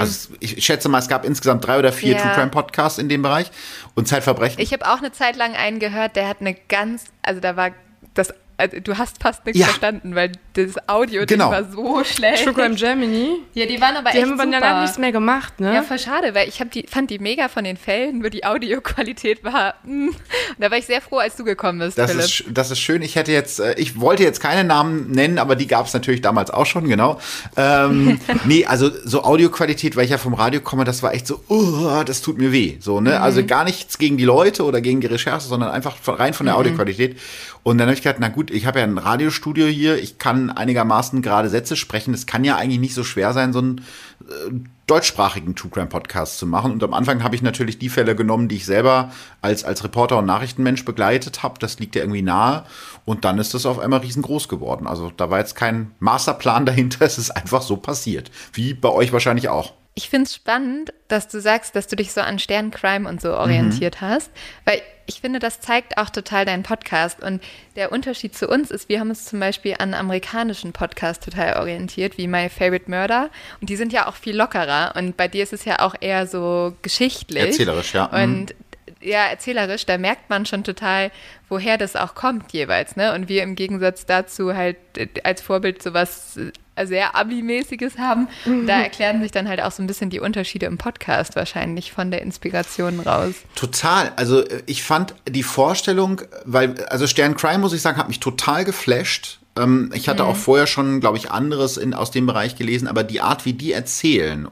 S7: Also ich schätze mal, es gab insgesamt drei oder vier
S2: Ja.
S7: True Crime Podcasts in dem Bereich und Zeitverbrechen.
S2: Ich habe auch eine Zeit lang einen gehört, der hat eine ganz, also da war das, also du hast fast nichts
S7: Ja.
S2: verstanden, weil das Audio
S7: Genau.
S2: war so schlecht.
S3: True Crime Germany.
S2: Ja, die waren aber
S3: Die
S2: echt
S3: haben aber
S2: super.
S3: dann nichts mehr gemacht, ne?
S2: Ja, voll schade, weil ich die, fand die mega von den Fällen, nur die Audioqualität war. Mm. Und da war ich sehr froh, als du gekommen bist,
S7: Das
S2: Philipp.
S7: ist, das ist schön. Ich hätte jetzt, äh, ich wollte jetzt keine Namen nennen, aber die gab es natürlich damals auch schon, genau. Ähm, nee, also so Audioqualität, weil ich ja vom Radio komme, das war echt so, uh, das tut mir weh. So, ne? Also gar nichts gegen die Leute oder gegen die Recherche, sondern einfach rein von der Audioqualität. Und dann habe ich gedacht, na gut, ich habe ja ein Radiostudio hier, ich kann einigermaßen gerade Sätze sprechen. Es kann ja eigentlich nicht so schwer sein, so einen äh, deutschsprachigen True Crime Podcast zu machen. Und am Anfang habe ich natürlich die Fälle genommen, die ich selber als, als Reporter und Nachrichtenmensch begleitet habe. Das liegt ja irgendwie nahe. Und dann ist das auf einmal riesengroß geworden. Also da war jetzt kein Masterplan dahinter, es ist einfach so passiert. Wie bei euch wahrscheinlich auch.
S2: Ich finde es spannend, dass du sagst, dass du dich so an Sterncrime und so orientiert hast, weil ich finde, das zeigt auch total deinen Podcast. Und der Unterschied zu uns ist, wir haben uns zum Beispiel an amerikanischen Podcasts total orientiert, wie My Favorite Murder. Und die sind ja auch viel lockerer. Und bei dir ist es ja auch eher so geschichtlich.
S7: Erzählerisch, ja. Mhm.
S2: Und ja, erzählerisch, da merkt man schon total, woher das auch kommt jeweils, ne? Und wir im Gegensatz dazu halt äh, als Vorbild sowas sehr Abi-mäßiges haben. Da erklären sich dann halt auch so ein bisschen die Unterschiede im Podcast wahrscheinlich von der Inspiration raus.
S7: Total. Also äh, ich fand die Vorstellung, weil, also Stern Crime, muss ich sagen, hat mich total geflasht. Ähm, ich hatte auch vorher schon, glaube ich, anderes in, aus dem Bereich gelesen, aber die Art, wie die erzählen,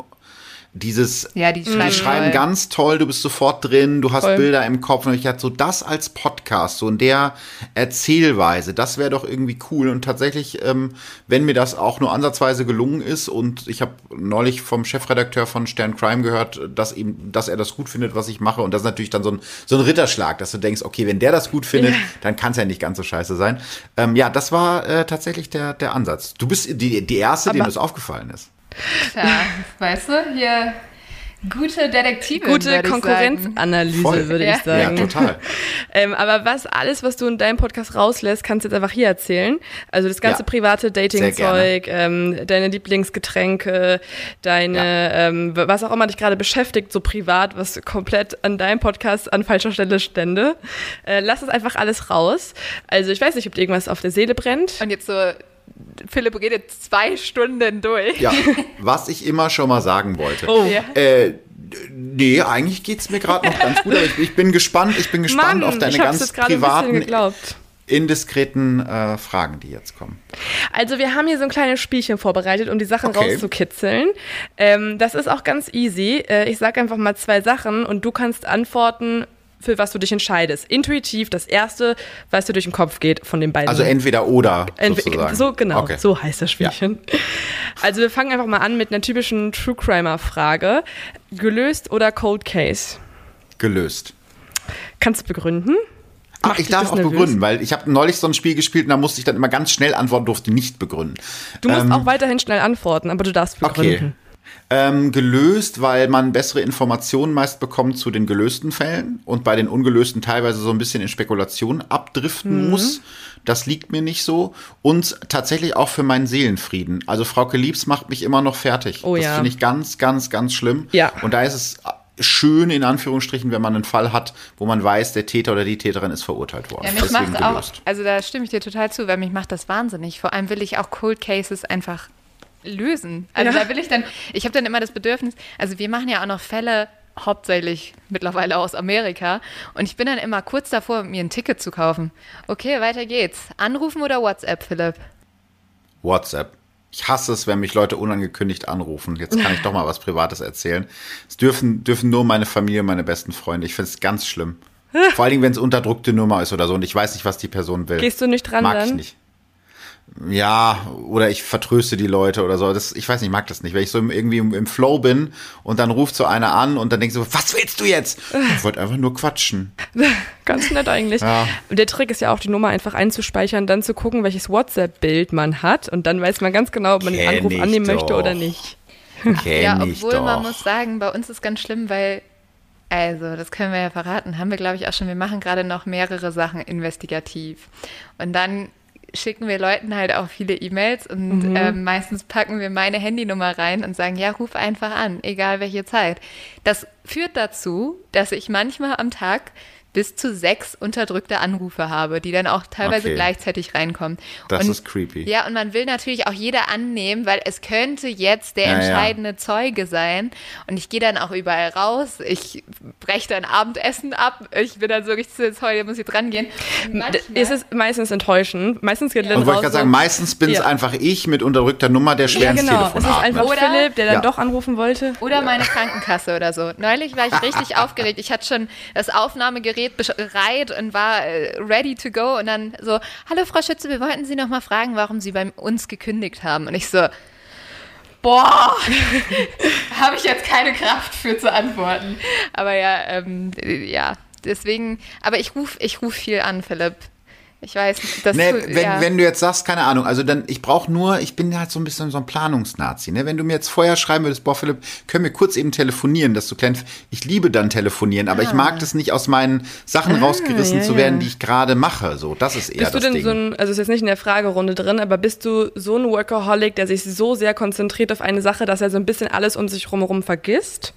S7: dieses
S2: Ja, die schreiben,
S7: Die schreiben ganz toll, du bist sofort drin, du hast
S3: Voll.
S7: Bilder im Kopf. Und ich hatte so das als Podcast, so in der Erzählweise, das wäre doch irgendwie cool. Und tatsächlich, ähm, wenn mir das auch nur ansatzweise gelungen ist, und ich habe neulich vom Chefredakteur von Stern Crime gehört, dass ihm, dass er das gut findet, was ich mache. Und das ist natürlich dann so ein, so ein Ritterschlag, dass du denkst, okay, wenn der das gut findet, dann kann es ja nicht ganz so scheiße sein. Ähm, ja, das war äh, tatsächlich der, der Ansatz. Du bist die, die erste, dem
S3: Aber-
S7: das aufgefallen ist.
S2: Tja, weißt du, hier Gute Detektivin,
S3: Gute. Konkurrenzanalyse, würde
S2: Ja.
S3: ich sagen.
S7: Ja, total.
S3: Ähm, aber was alles, was du in deinem Podcast rauslässt, kannst du jetzt einfach hier erzählen. Also das ganze
S7: Ja.
S3: private Dating-Zeug, ähm, deine Lieblingsgetränke, deine, ähm, was auch immer dich gerade beschäftigt, so privat, was komplett an deinem Podcast an falscher Stelle stände. Äh, lass es einfach alles raus. Also ich weiß nicht, ob dir irgendwas auf der Seele brennt.
S2: Und jetzt so, Philipp redet zwei Stunden durch.
S7: Ja, was ich immer schon mal sagen wollte.
S3: Oh.
S2: Ja.
S7: Äh, nee, eigentlich geht's mir gerade noch ganz gut, aber ich, ich bin gespannt, ich bin gespannt
S3: Mann,
S7: auf deine ganz privaten, indiskreten äh, Fragen, die jetzt kommen.
S3: Also wir haben hier so ein kleines Spielchen vorbereitet, um die Sachen
S7: Okay.
S3: rauszukitzeln. Ähm, das ist auch ganz easy. Äh, ich sage einfach mal zwei Sachen und du kannst antworten, für was du dich entscheidest. Intuitiv das erste, was dir durch den Kopf geht von den beiden.
S7: Also entweder oder
S3: Entwe-
S7: sozusagen.
S3: So genau,
S7: Okay.
S3: so heißt das Spielchen. Also wir fangen einfach mal an mit einer typischen True Crimer Frage. Gelöst oder Cold Case?
S7: Gelöst.
S3: Kannst du begründen?
S7: Ach, ich darf auch
S3: nervös?
S7: begründen, weil ich habe neulich so ein Spiel gespielt und da musste ich dann immer ganz schnell antworten, durfte nicht begründen.
S3: Du musst
S7: Ähm,
S3: auch weiterhin schnell antworten, aber du darfst begründen.
S7: Okay. Ähm, gelöst, weil man bessere Informationen meist bekommt zu den gelösten Fällen und bei den ungelösten teilweise so ein bisschen in Spekulation abdriften
S3: Mhm.
S7: muss. Das liegt mir nicht so. Und tatsächlich auch für meinen Seelenfrieden. Also Frauke Liebs macht mich immer noch fertig.
S3: Oh
S7: das
S3: ja.
S7: finde ich ganz, ganz, ganz schlimm.
S3: Ja.
S7: Und da ist es schön, in Anführungsstrichen, wenn man einen Fall hat, wo man weiß, der Täter oder die Täterin ist verurteilt worden.
S2: Ja, mich macht auch, also da stimme ich dir total zu, weil mich macht das wahnsinnig. Vor allem will ich auch Cold Cases einfach lösen. Also
S3: Ja.
S2: da will ich dann, ich habe dann immer das Bedürfnis, also wir machen ja auch noch Fälle hauptsächlich mittlerweile aus Amerika und ich bin dann immer kurz davor, mir ein Ticket zu kaufen. Okay, weiter geht's. Anrufen oder WhatsApp, Philipp?
S7: WhatsApp. Ich hasse es, wenn mich Leute unangekündigt anrufen. Jetzt kann ich doch mal was Privates erzählen. Es dürfen, dürfen nur meine Familie, meine besten Freunde. Ich finde es ganz schlimm. Vor allen Dingen, wenn es unterdrückte Nummer ist oder so und ich weiß nicht, was die Person will.
S3: Gehst du nicht dran
S7: Mag
S3: dann?
S7: ich nicht. Ja, oder ich vertröste die Leute oder so. Das, ich weiß nicht, ich mag das nicht. Wenn ich so im- irgendwie im, im Flow bin und dann ruft so einer an und dann denkst du, was willst du jetzt? Ich wollte einfach nur quatschen.
S3: Ganz nett eigentlich.
S7: Ja.
S3: Der Trick ist ja auch, die Nummer einfach einzuspeichern, dann zu gucken, welches WhatsApp-Bild man hat. Und dann weiß man ganz genau, ob man den
S7: Kenn
S3: Anruf
S7: ich
S3: annehmen möchte
S7: doch.
S3: oder nicht.
S7: Kenn
S2: ja, obwohl man muss sagen, bei uns ist ganz schlimm, weil, also, das können wir ja verraten, haben wir, glaube ich, auch schon, wir machen gerade noch mehrere Sachen investigativ. Und dann schicken wir Leuten halt auch viele E-Mails und ähm, meistens packen wir meine Handynummer rein und sagen, ja, ruf einfach an, egal welche Zeit. Das führt dazu, dass ich manchmal am Tag bis zu sechs unterdrückte Anrufe habe, die dann auch teilweise
S7: Okay.
S2: gleichzeitig reinkommen.
S7: Das
S2: und,
S7: ist creepy.
S2: Ja, und man will natürlich auch jeder annehmen, weil es könnte jetzt der
S7: Ja, ja.
S2: entscheidende Zeuge sein. Und ich gehe dann auch überall raus. Ich breche dann Abendessen ab. Ich bin dann so richtig jetzt heute muss ich dran gehen.
S3: Es ist meistens enttäuschend. Meistens geht dann
S7: Und wollte ich gerade sagen, meistens bin es
S3: Ja.
S7: einfach ich mit unterdrückter Nummer, der schwer
S3: Ja,
S7: ins
S3: genau. Es
S7: Telefon
S3: ist einfach
S2: Oder-
S3: Philipp, der dann
S7: Ja.
S3: doch anrufen wollte.
S2: Oder meine Krankenkasse oder so. Neulich war ich richtig aufgeregt. Ich hatte schon das Aufnahmegerät bereit und war äh, ready to go. Und dann so, hallo Frau Schütze, wir wollten Sie noch mal fragen, warum Sie bei uns gekündigt haben. Und ich so, boah, habe ich jetzt keine Kraft für zu antworten. Aber ja, ähm, ja, deswegen, aber ich rufe ich ruf viel an, Philipp. Ich weiß, das
S7: Nee,
S2: tu-
S7: wenn,
S2: ja.
S7: wenn du jetzt sagst, keine Ahnung, also dann, ich brauche nur, ich bin halt so ein bisschen so ein Planungsnazi, ne? Wenn du mir jetzt vorher schreiben würdest, boah, Philipp, können wir kurz eben telefonieren, dass du klein, ich liebe dann telefonieren, aber ich mag das nicht aus meinen Sachen rausgerissen
S3: Ah. ja,
S7: zu werden,
S3: ja.
S7: die ich gerade mache, so, das ist eher
S3: Bist du
S7: das
S3: denn
S7: Ding.
S3: so ein, also ist jetzt nicht in der Fragerunde drin, aber bist du so ein Workaholic, der sich so sehr konzentriert auf eine Sache, dass er so ein bisschen alles um sich herum vergisst?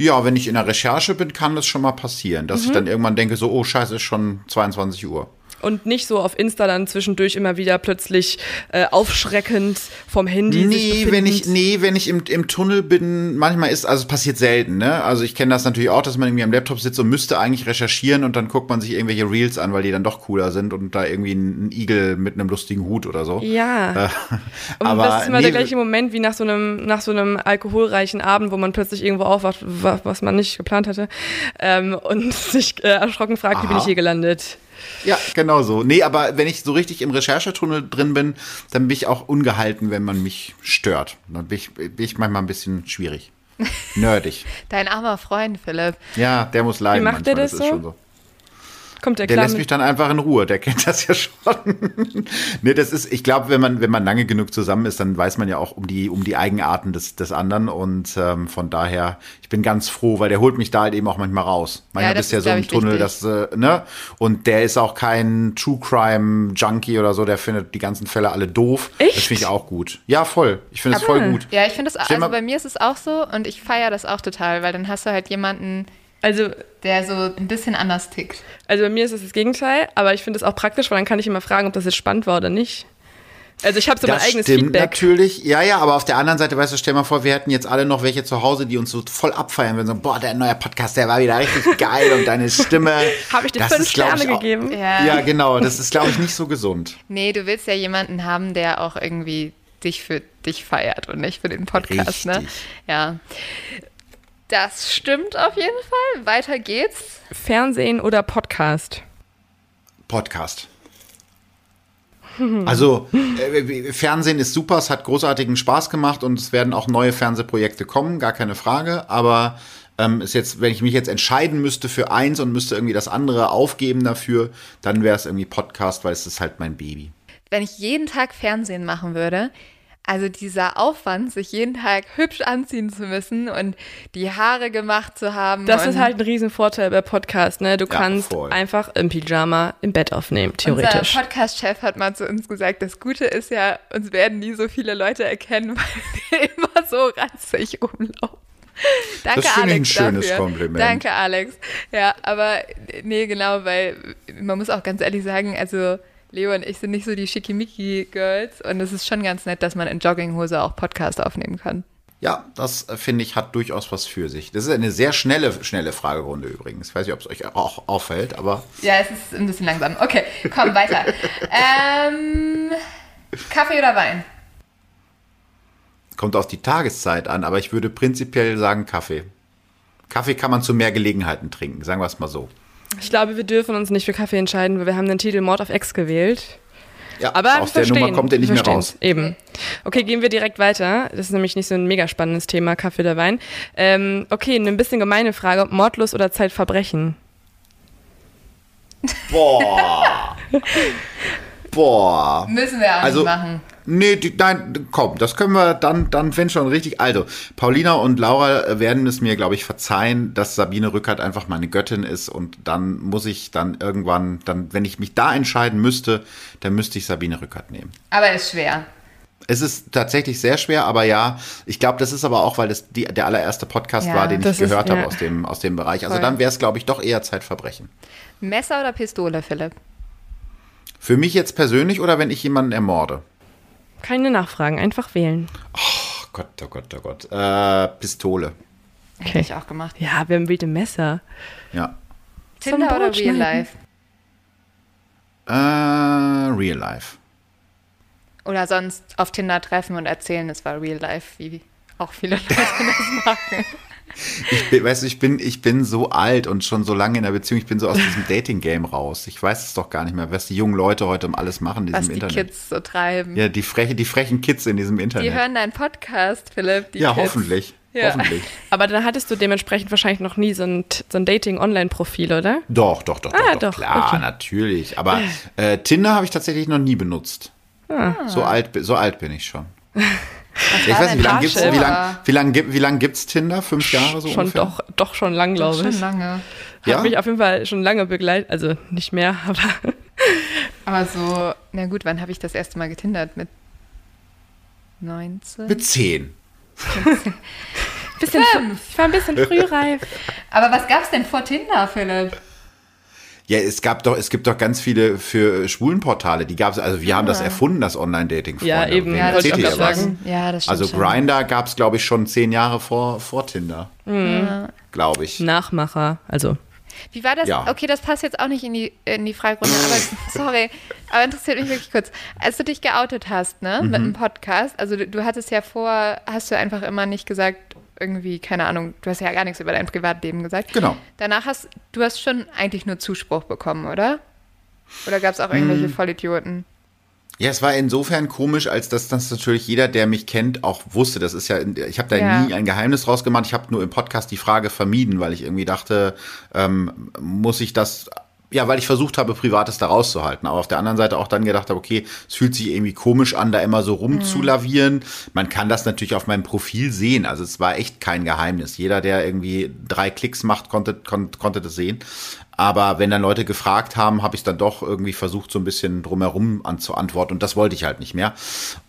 S7: ja, wenn ich in der Recherche bin, kann das schon mal passieren, dass
S3: Mhm.
S7: ich dann irgendwann denke, so, oh, scheiße, ist schon 22 Uhr.
S3: Und nicht so auf Insta dann zwischendurch immer wieder plötzlich äh, aufschreckend vom Handy
S7: Nee, wenn ich, nee, wenn ich im, im Tunnel bin, manchmal ist, also es passiert selten, ne? Also ich kenne das natürlich auch, dass man irgendwie am Laptop sitzt und müsste eigentlich recherchieren und dann guckt man sich irgendwelche Reels an, weil die dann doch cooler sind und da irgendwie ein, Igel mit einem lustigen Hut oder so.
S3: Ja. Und
S7: aber
S3: das ist immer
S7: nee,
S3: der gleiche Moment wie nach so einem nach so einem alkoholreichen Abend, wo man plötzlich irgendwo aufwacht, wa- was man nicht geplant hatte, ähm, und sich äh, erschrocken fragt, wie bin
S7: Aha.
S3: ich hier gelandet?
S7: Ja, genau so. Nee, aber wenn ich so richtig im Recherchetunnel drin bin, dann bin ich auch ungehalten, wenn man mich stört. Dann bin ich, bin ich manchmal ein bisschen schwierig. Nerdig.
S2: Dein armer Freund, Philipp.
S7: Ja, der muss leiden
S3: Wie macht der
S7: manchmal,
S3: das
S7: ist
S3: so? Kommt der
S7: Der lässt
S3: mit-
S7: mich dann einfach in Ruhe, der kennt das ja schon. nee, das ist, ich glaube, wenn man, wenn man lange genug zusammen ist, dann weiß man ja auch um die, um die Eigenarten des, des anderen und ähm, von daher, ich bin ganz froh, weil der holt mich da halt eben auch manchmal raus. Manchmal
S2: das
S7: bist du ja so im Tunnel,
S2: wichtig.
S7: das, äh, ne? Und der ist auch kein True Crime Junkie oder so, der findet die ganzen Fälle alle doof. Das
S3: Echt?
S7: finde ich auch gut. Ja, voll. Ich finde es voll gut.
S2: Ja, ich finde das, also bei mir ist es auch so und ich feiere das auch total, weil dann hast du halt jemanden,
S3: Also,
S2: der so ein bisschen anders tickt.
S3: also bei mir ist es das Gegenteil, aber ich finde es auch praktisch, weil dann kann ich immer fragen, ob das jetzt spannend war oder nicht. Also ich habe so mein
S7: Das
S3: eigenes
S7: stimmt
S3: Feedback.
S7: natürlich. Ja, ja, aber auf der anderen Seite, weißt du, stell mal vor, wir hätten jetzt alle noch welche zu Hause, die uns so voll abfeiern würden. So, boah, der neue Podcast, der war wieder richtig geil und deine Stimme.
S3: Habe ich dir
S7: das
S3: fünf
S7: ist,
S3: Sterne
S7: ich, auch-
S3: gegeben?
S2: Ja.
S7: Ja, genau. Das ist, glaube ich, nicht so gesund.
S2: Nee, du willst ja jemanden haben, der auch irgendwie dich für dich feiert und nicht für den Podcast, ne?
S7: Richtig.
S2: Ja. Das stimmt auf jeden Fall. Weiter geht's.
S3: Fernsehen oder Podcast?
S7: Podcast. Also, äh, Fernsehen ist super, es hat großartigen Spaß gemacht und es werden auch neue Fernsehprojekte kommen, gar keine Frage. Aber ähm, ist jetzt, wenn ich mich jetzt entscheiden müsste für eins und müsste irgendwie das andere aufgeben dafür, dann wäre es irgendwie Podcast, weil es ist halt mein Baby.
S2: Wenn ich jeden Tag Fernsehen machen würde, also dieser Aufwand, sich jeden Tag hübsch anziehen zu müssen und die Haare gemacht zu haben.
S3: Das ist halt ein Riesenvorteil bei Podcast, ne? Du
S7: Ja,
S3: kannst
S7: voll.
S3: einfach im Pyjama im Bett aufnehmen, theoretisch.
S2: Unser Podcast-Chef hat mal zu uns gesagt, das Gute ist ja, uns werden nie so viele Leute erkennen, weil wir immer so ranzig rumlaufen. Danke,
S7: Das finde ich ein
S2: Alex.
S7: schönes
S2: dafür.
S7: Kompliment.
S2: Danke, Alex. Ja, aber nee, genau, weil man muss auch ganz ehrlich sagen, also Leo und ich sind nicht so die Schickimicki-Girls und es ist schon ganz nett, dass man in Jogginghose auch Podcast aufnehmen kann.
S7: Ja, das äh, finde ich hat durchaus was für sich. Das ist eine sehr schnelle, schnelle Fragerunde übrigens. Ich weiß nicht, ob es euch auch auffällt, aber
S2: Ja, es ist ein bisschen langsam. Okay, komm, weiter. ähm, Kaffee oder Wein?
S7: kommt auf die Tageszeit an. Aber ich würde prinzipiell sagen Kaffee. Kaffee kann man zu mehr Gelegenheiten trinken, sagen wir es mal so.
S3: Ich glaube, wir dürfen uns nicht für Kaffee entscheiden, weil wir haben den Titel Mord auf Ex gewählt.
S7: Ja,
S3: Aber
S7: aus der Nummer kommt er nicht mehr raus.
S3: Eben. Okay, gehen wir direkt weiter. Das ist nämlich nicht so ein mega spannendes Thema, Kaffee oder Wein. Ähm, okay, eine ein bisschen gemeine Frage. Mordlos oder Zeitverbrechen?
S7: Boah. Boah.
S2: Müssen wir auch
S7: Also,
S2: nicht machen.
S7: Nee, die, nein, komm, das können wir dann, dann, wenn schon richtig. Also, Paulina und Laura äh, werden es mir, glaube ich, verzeihen, dass Sabine Rückert einfach meine Göttin ist und dann muss ich dann irgendwann, dann, wenn ich mich da entscheiden müsste, dann müsste ich Sabine Rückert nehmen.
S2: Aber ist schwer.
S7: Es ist tatsächlich sehr schwer, aber ja, ich glaube, das ist aber auch, weil das die, der allererste Podcast
S2: Ja,
S7: war, den ich
S3: ist-
S7: gehört habe
S3: ja.
S7: aus dem, aus dem Bereich. Also
S2: Voll.
S7: dann wäre es, glaube ich, doch eher Zeitverbrechen.
S2: Messer oder Pistole, Philipp?
S7: Für mich jetzt persönlich oder wenn ich jemanden ermorde?
S3: Keine Nachfragen, einfach wählen.
S7: Oh Gott, oh Gott, oh Gott. Äh, Pistole.
S2: Hätte ich auch gemacht.
S3: Ja, wir haben wilde Messer.
S7: Ja.
S2: Tinder oder Real. Life?
S7: Äh, Real Life.
S2: Oder sonst auf Tinder treffen und erzählen, es war Real Life, wie auch viele Leute das machen.
S7: Ich bin, weißt du, ich bin, ich bin so alt und schon so lange in der Beziehung, ich bin so aus diesem Dating-Game raus. Ich weiß es doch gar nicht mehr, was die jungen Leute heute um alles machen in
S2: Was
S7: diesem
S2: die
S7: Internet.
S2: Kids so treiben.
S7: Ja, die, freche, die frechen Kids in diesem
S2: Die
S7: Internet.
S2: hören deinen Podcast, Philipp. Die
S7: ja,
S2: Kids.
S7: hoffentlich.
S2: Ja.
S7: Hoffentlich.
S3: Aber dann hattest du dementsprechend wahrscheinlich noch nie so ein, so ein Dating-Online-Profil, oder?
S7: Doch, doch, doch,
S3: Ah,
S7: doch, doch,
S3: doch,
S7: klar,
S3: okay.
S7: natürlich. Aber äh, Tinder habe ich tatsächlich noch nie benutzt. So, alt, so alt bin ich schon. ich
S2: war
S7: weiß nicht, wie lange gibt's, wie lang, wie lang, gibt- wie lang gibt's Tinder? Fünf Jahre so
S3: schon
S7: ungefähr?
S3: doch, doch schon lang, glaube
S2: Schon
S3: ich.
S2: lange.
S7: Ja?
S3: Hat mich auf jeden Fall schon lange begleitet, also nicht mehr, aber
S2: Aber so, na gut, wann habe ich das erste Mal getindert? Mit 19?
S7: Mit zehn.
S3: bisschen, ich war ein bisschen frühreif.
S2: Aber was gab's denn vor Tinder, Philipp?
S7: Ja, es gab doch, es gibt doch ganz viele für Schwulenportale, die gab es, also wir haben das erfunden, das Online-Dating.
S3: Ja, eben. Ja, das ich sagen.
S2: Ja, das stimmt
S7: Also. Grinder gab es, glaube ich, schon zehn Jahre vor, vor Tinder. Glaube ich.
S3: Nachmacher, also
S2: Wie war das?
S7: Ja.
S2: Okay, das passt jetzt auch nicht in die, in die Fragerunde, aber sorry, aber interessiert mich wirklich kurz. Als du dich geoutet hast, ne, mit
S7: Mhm.
S2: einem Podcast, also du, du hattest ja vor, hast du einfach immer nicht gesagt, irgendwie, keine Ahnung, du hast ja gar nichts über dein Privatleben gesagt.
S7: Genau.
S2: Danach hast du hast schon eigentlich nur Zuspruch bekommen, oder? Oder gab es auch irgendwelche
S7: Hm.
S2: Vollidioten?
S7: Ja, es war insofern komisch, als dass das natürlich jeder, der mich kennt, auch wusste. Das ist ja, ich habe da
S2: Ja.
S7: nie ein Geheimnis draus gemacht. Ich habe nur im Podcast die Frage vermieden, weil ich irgendwie dachte, ähm, muss ich das ja, weil ich versucht habe, Privates da rauszuhalten. Aber auf der anderen Seite auch dann gedacht habe, okay, es fühlt sich irgendwie komisch an, da immer so rumzulavieren. Man kann das natürlich auf meinem Profil sehen. Also es war echt kein Geheimnis. Jeder, der irgendwie drei Klicks macht, konnte, kon konnte das sehen. Aber wenn dann Leute gefragt haben, habe ich dann doch irgendwie versucht, so ein bisschen drumherum anzuantworten. Und das wollte ich halt nicht mehr.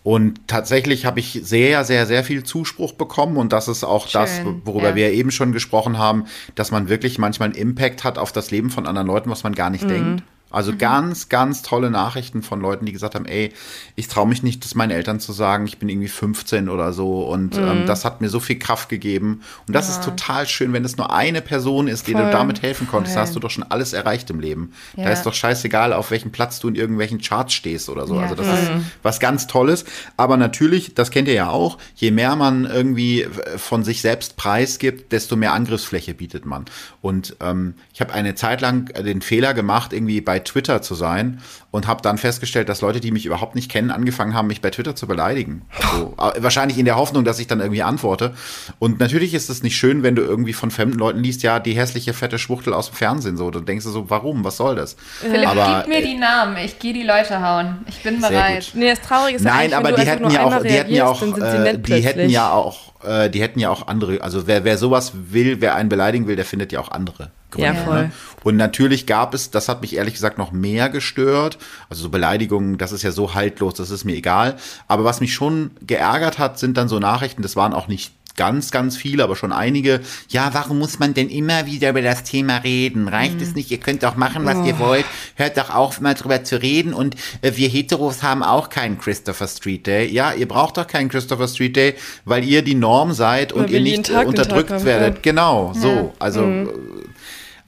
S7: Und tatsächlich habe ich sehr, sehr, sehr viel Zuspruch bekommen. Und das ist auch
S2: Schön,
S7: das, worüber
S2: ja.
S7: wir eben schon gesprochen haben, dass man wirklich manchmal einen Impact hat auf das Leben von anderen Leuten, was man gar nicht denkt. Also ganz, ganz tolle Nachrichten von Leuten, die gesagt haben, ey, ich traue mich nicht, das meinen Eltern zu sagen, ich bin irgendwie 15 oder so. Und ähm, das hat mir so viel Kraft gegeben. Und das ist total schön, wenn es nur eine Person ist, die du damit helfen konntest,
S2: Voll.
S7: hast du doch schon alles erreicht im Leben. Da
S2: Ja.
S7: ist doch scheißegal, auf welchem Platz du in irgendwelchen Charts stehst oder so.
S2: Ja,
S7: also das
S2: voll.
S7: ist was ganz Tolles. Aber natürlich, das kennt ihr ja auch, je mehr man irgendwie von sich selbst preisgibt, desto mehr Angriffsfläche bietet man. Und ähm, ich habe eine Zeit lang den Fehler gemacht, irgendwie bei Twitter zu sein und habe dann festgestellt, dass Leute, die mich überhaupt nicht kennen, angefangen haben, mich bei Twitter zu beleidigen. So, äh, wahrscheinlich in der Hoffnung, dass ich dann irgendwie antworte. Und natürlich ist es nicht schön, wenn du irgendwie von fremden Leuten liest, ja, die hässliche fette Schwuchtel aus dem Fernsehen. So, dann denkst du so, warum? Was soll das?
S2: Philipp,
S7: Aber,
S2: gib mir die Namen. Ich gehe die Leute hauen. Ich bin
S7: Sehr
S2: bereit.
S7: gut.
S3: Nee, das Traurige ist ja
S7: Nein, aber
S3: du
S7: die hätten ja auch,
S3: einmal
S7: die hätten ja auch, äh, die hätten ja auch, äh, die hätten ja auch andere. Also wer, wer sowas will, wer einen beleidigen will, der findet ja auch andere. Gründe,
S3: Ja, voll.
S7: Ne? Und natürlich gab es, das hat mich ehrlich gesagt noch mehr gestört. Also so Beleidigungen, das ist ja so haltlos, das ist mir egal. Aber was mich schon geärgert hat, sind dann so Nachrichten. Das waren auch nicht ganz, ganz viele, aber schon einige. Ja, warum muss man denn immer wieder über das Thema reden? Reicht
S3: Mhm.
S7: es nicht? Ihr könnt doch machen, was ihr wollt. Hört doch auf, mal drüber zu reden. Und äh, wir Heteros haben auch keinen Christopher Street Day. Ja, ihr braucht doch keinen Christopher Street Day, weil ihr die Norm seid und
S3: Weil
S7: ihr
S3: wir jeden
S7: nicht unterdrückt werdet.
S3: ja.
S7: Genau, so. Also, äh,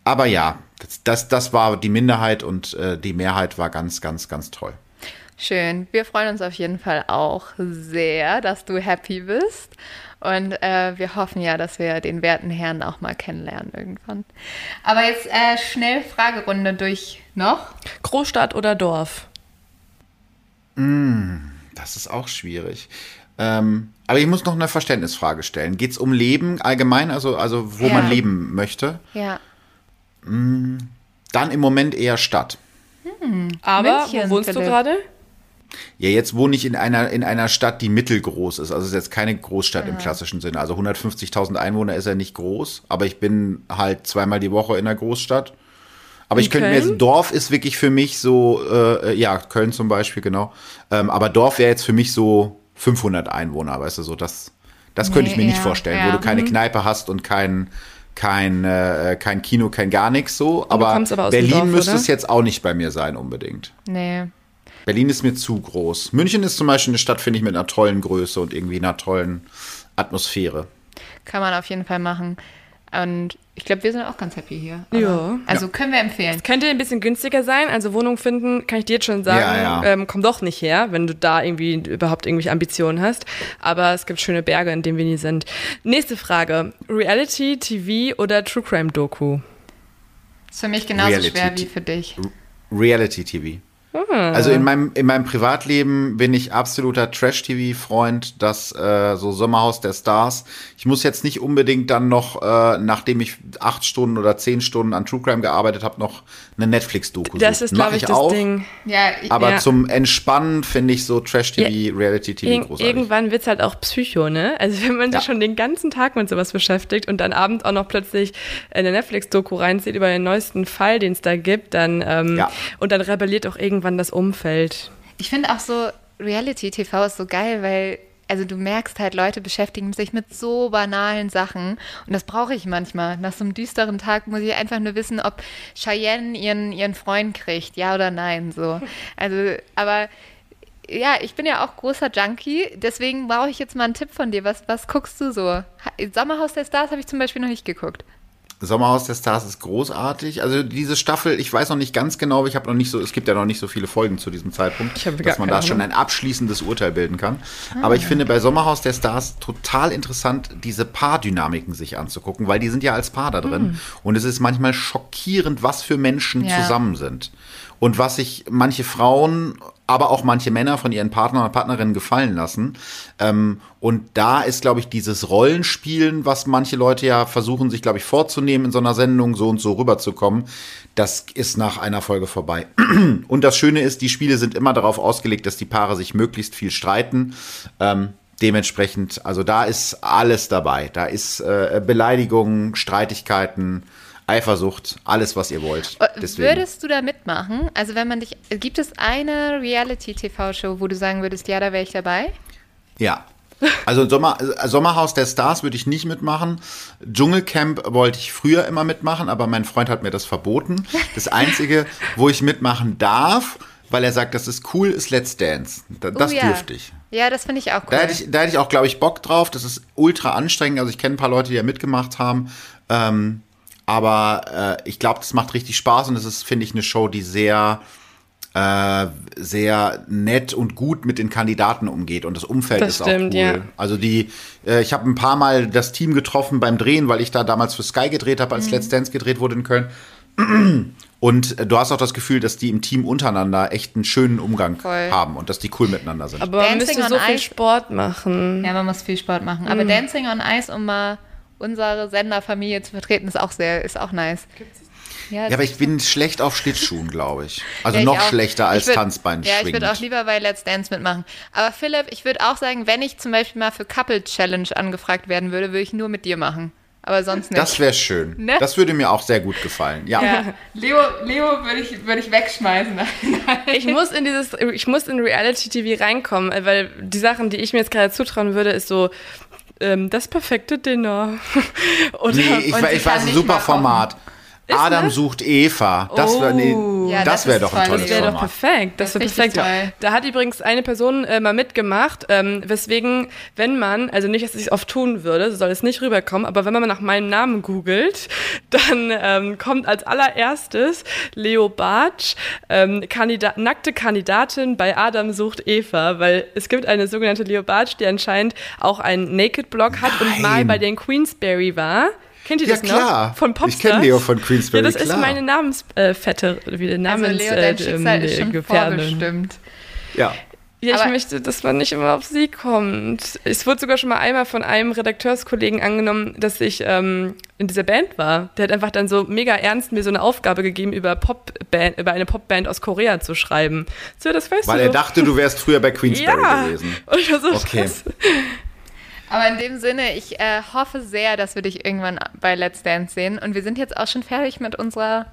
S7: aber ja, das, das, das war die Minderheit und äh, die Mehrheit war ganz, ganz, ganz toll.
S2: Schön. Wir freuen uns auf jeden Fall auch sehr, dass du happy bist. Und äh, wir hoffen ja, dass wir den werten Herrn auch mal kennenlernen irgendwann. Aber jetzt äh, schnell Fragerunde durch noch.
S3: Großstadt oder Dorf?
S7: Das ist auch schwierig. Ähm, aber ich muss noch eine Verständnisfrage stellen. Geht es um Leben allgemein, also, also wo
S2: Ja.
S7: man leben möchte?
S2: Ja.
S7: Dann im Moment eher Stadt.
S3: Aber
S2: München,
S3: wo wohnst
S2: Philipp.
S3: du gerade?
S7: Ja, jetzt wohne ich in einer, in einer Stadt, die mittelgroß ist. Also es ist jetzt keine Großstadt im klassischen Sinne. Also 150.000 Einwohner ist ja nicht groß, aber ich bin halt zweimal die Woche in einer Großstadt. Aber ich
S3: In
S7: könnte mir,
S3: Köln?
S7: Dorf ist wirklich für mich so, äh, ja, Köln zum Beispiel, genau. Ähm, aber Dorf wäre jetzt für mich so 500 Einwohner, weißt du, so das, das könnte ich
S2: Nee,
S7: mir nicht
S2: ja,
S7: vorstellen,
S2: ja.
S7: wo du keine Kneipe hast und kein, kein, äh, kein Kino, kein gar nichts so. Aber,
S3: aber
S7: Berlin
S3: Dorf,
S7: müsste
S3: oder?
S7: es jetzt auch nicht bei mir sein unbedingt.
S2: Nee.
S7: Berlin ist mir zu groß. München ist zum Beispiel eine Stadt, finde ich, mit einer tollen Größe und irgendwie einer tollen Atmosphäre.
S2: Kann man auf jeden Fall machen. Und ich glaube, wir sind auch ganz happy hier.
S3: Ja.
S2: Also können wir empfehlen.
S3: Könnte ein bisschen günstiger sein. Also Wohnung finden, kann ich dir jetzt schon sagen,
S7: Ja, ja.
S3: Ähm, komm doch nicht her, wenn du da irgendwie überhaupt irgendwelche Ambitionen hast. Aber es gibt schöne Berge, in denen wir nie sind. Nächste Frage. Reality, TV oder True Crime Doku?
S2: Ist für mich genauso
S7: Reality.
S2: schwer wie für dich.
S7: Reality TV.
S3: Ah.
S7: Also in meinem, in meinem Privatleben bin ich absoluter Trash-TV-Freund, das äh, so Sommerhaus der Stars. Ich muss jetzt nicht unbedingt dann noch, äh, nachdem ich acht Stunden oder zehn Stunden an True Crime gearbeitet habe, noch eine Netflix-Doku
S3: Das
S7: suchen.
S3: ist, glaube ich, das
S7: auch,
S3: Ding.
S2: Ja, ich,
S7: Aber
S3: Ja.
S7: zum Entspannen finde ich so Trash-TV, Reality-TV
S3: Ir
S7: großartig.
S3: irgendwann wird's halt auch Psycho, ne? Also wenn man sich
S7: Ja.
S3: schon den ganzen Tag mit sowas beschäftigt und dann abends auch noch plötzlich eine Netflix-Doku reinzieht über den neuesten Fall, den es da gibt, dann ähm,
S7: Ja.
S3: und dann rebelliert auch irgendwann das Umfeld.
S2: ich finde auch so, Reality-TV ist so geil, weil also du merkst halt, Leute beschäftigen sich mit so banalen Sachen und das brauche ich manchmal. Nach so einem düsteren Tag muss ich einfach nur wissen, ob Cheyenne ihren, ihren Freund kriegt, ja oder nein, so. Also, aber ja, ich bin ja auch großer Junkie, deswegen brauche ich jetzt mal einen Tipp von dir. Was, was guckst du so? Ha- Sommerhaus der Stars habe ich zum Beispiel noch nicht geguckt.
S7: Sommerhaus der Stars ist großartig. Also diese Staffel, ich weiß noch nicht ganz genau, ich habe noch nicht so, es gibt ja noch nicht so viele Folgen zu diesem Zeitpunkt, dass man da schon ein abschließendes Urteil bilden kann. Aber ich finde bei Sommerhaus der Stars total interessant, diese Paardynamiken sich anzugucken, weil die sind ja als Paar da drin. Und es ist manchmal schockierend, was für Menschen
S2: Ja.
S7: zusammen sind. Und was sich manche Frauen, aber auch manche Männer von ihren Partnern und Partnerinnen gefallen lassen. Ähm, und da ist, glaube ich, dieses Rollenspielen, was manche Leute ja versuchen, sich, glaube ich, vorzunehmen in so einer Sendung, so und so rüberzukommen, das ist nach einer Folge vorbei. Und das Schöne ist, die Spiele sind immer darauf ausgelegt, dass die Paare sich möglichst viel streiten. Ähm, dementsprechend, also da ist alles dabei. Da ist äh, Beleidigungen, Streitigkeiten, Eifersucht, alles, was ihr wollt. Deswegen.
S2: Würdest du da mitmachen? Also wenn man dich, gibt es eine Reality-TV-Show, wo du sagen würdest, ja, da wäre ich dabei?
S7: Ja. Also Sommer, äh, Sommerhaus der Stars würde ich nicht mitmachen. Dschungelcamp wollte ich früher immer mitmachen, aber mein Freund hat mir das verboten. Das Einzige, wo ich mitmachen darf, weil er sagt, das ist cool, ist Let's Dance. Da- Das
S2: Oh ja.
S7: dürfte ich.
S2: Ja, das finde ich auch cool.
S7: Da hätte ich, da hätte ich auch, glaube ich, Bock drauf. Das ist ultra anstrengend. Also ich kenne ein paar Leute, die ja mitgemacht haben. Ähm, aber äh, ich glaube, das macht richtig Spaß und es ist, finde ich, eine Show, die sehr, äh, sehr nett und gut mit den Kandidaten umgeht und das Umfeld
S3: Das
S7: ist
S3: stimmt,
S7: auch cool.
S3: ja.
S7: Also die, äh, ich habe ein paar Mal das Team getroffen beim Drehen, weil ich da damals für Sky gedreht habe,
S3: Mhm.
S7: als Let's Dance gedreht wurde in Köln. Und äh, du hast auch das Gefühl, dass die im Team untereinander echt einen schönen Umgang
S2: Voll.
S7: haben und dass die cool miteinander sind.
S3: Aber man
S2: Dancing
S3: müsste so
S2: on
S3: viel
S2: Ice-
S3: Sport machen.
S2: Ja, man muss viel Sport machen.
S7: Mhm.
S2: Aber Dancing on Ice, um mal unsere Senderfamilie zu vertreten, ist auch sehr, ist auch nice. Ja,
S7: Ja, aber ich bin schlecht auf Schlittschuhen, glaube ich. Also
S2: Ja, ich
S7: noch
S2: auch.
S7: schlechter als
S2: würd-
S7: Tanzbein
S2: Ja, ich würde auch lieber bei Let's Dance mitmachen. Aber Philipp, ich würde auch sagen, wenn ich zum Beispiel mal für Couple Challenge angefragt werden würde, würde ich nur mit dir machen. Aber sonst nicht.
S7: Das wäre schön.
S2: Ne?
S7: Das würde mir auch sehr gut gefallen. Ja.
S2: ja. Leo, Leo würde ich, würde ich wegschmeißen.
S3: Ich muss in dieses, ich muss in Reality TV reinkommen, weil die Sachen, die ich mir jetzt gerade zutrauen würde, ist so ähm, das perfekte Dinner. Oder
S7: Nee, ich, ich weiß, ein super
S2: mal kochen.
S7: Format. Adam sucht Eva. Das wäre nee,
S2: Ja,
S7: das
S2: das
S7: wär
S2: ist
S7: doch ein
S2: toll.
S7: tolles
S3: Das wäre doch perfekt. Das
S2: Das
S3: wäre
S2: ist
S3: perfekt.
S2: toll.
S3: Da hat übrigens eine Person äh, mal mitgemacht, ähm, weswegen, wenn man, also nicht, dass ich es oft tun würde, so soll es nicht rüberkommen, aber wenn man mal nach meinem Namen googelt, dann ähm, kommt als allererstes Leo Bartsch, ähm, Kandida nackte Kandidatin bei Adam sucht Eva, weil es gibt eine sogenannte Leo Bartsch, die anscheinend auch einen Naked-Blog hat und mal
S7: Nein.
S3: bei den Queensberry war. Kennt ihr
S7: Ja,
S3: das
S7: klar.
S3: noch? Von
S7: Ich
S3: Popstars?
S7: kenn Leo von Queensberry,
S3: Ja, das
S7: klar.
S3: ist meine Namensfette, wie der
S2: Also
S3: Namens
S2: Leo, dein
S3: äh,
S2: Schicksal ist
S3: äh,
S2: schon
S3: Gefährdung.
S2: vorbestimmt.
S7: Ja.
S3: Ja, ich
S2: Aber-
S3: möchte, dass man nicht immer auf sie kommt. Es wurde sogar schon mal einmal von einem Redakteuskollegen angenommen, dass ich ähm, in dieser Band war. Der hat einfach dann so mega ernst mir so eine Aufgabe gegeben, über Popband, über eine Popband aus Korea zu schreiben. So, das weißt
S7: Weil
S3: du
S7: er
S3: doch.
S7: dachte, du wärst früher bei Queensberry
S3: ja.
S7: gewesen.
S3: Und ich war so,
S7: Okay.
S3: was?
S2: Aber in dem Sinne, ich äh, hoffe sehr, dass wir dich irgendwann bei Let's Dance sehen. Und wir sind jetzt auch schon fertig mit unserer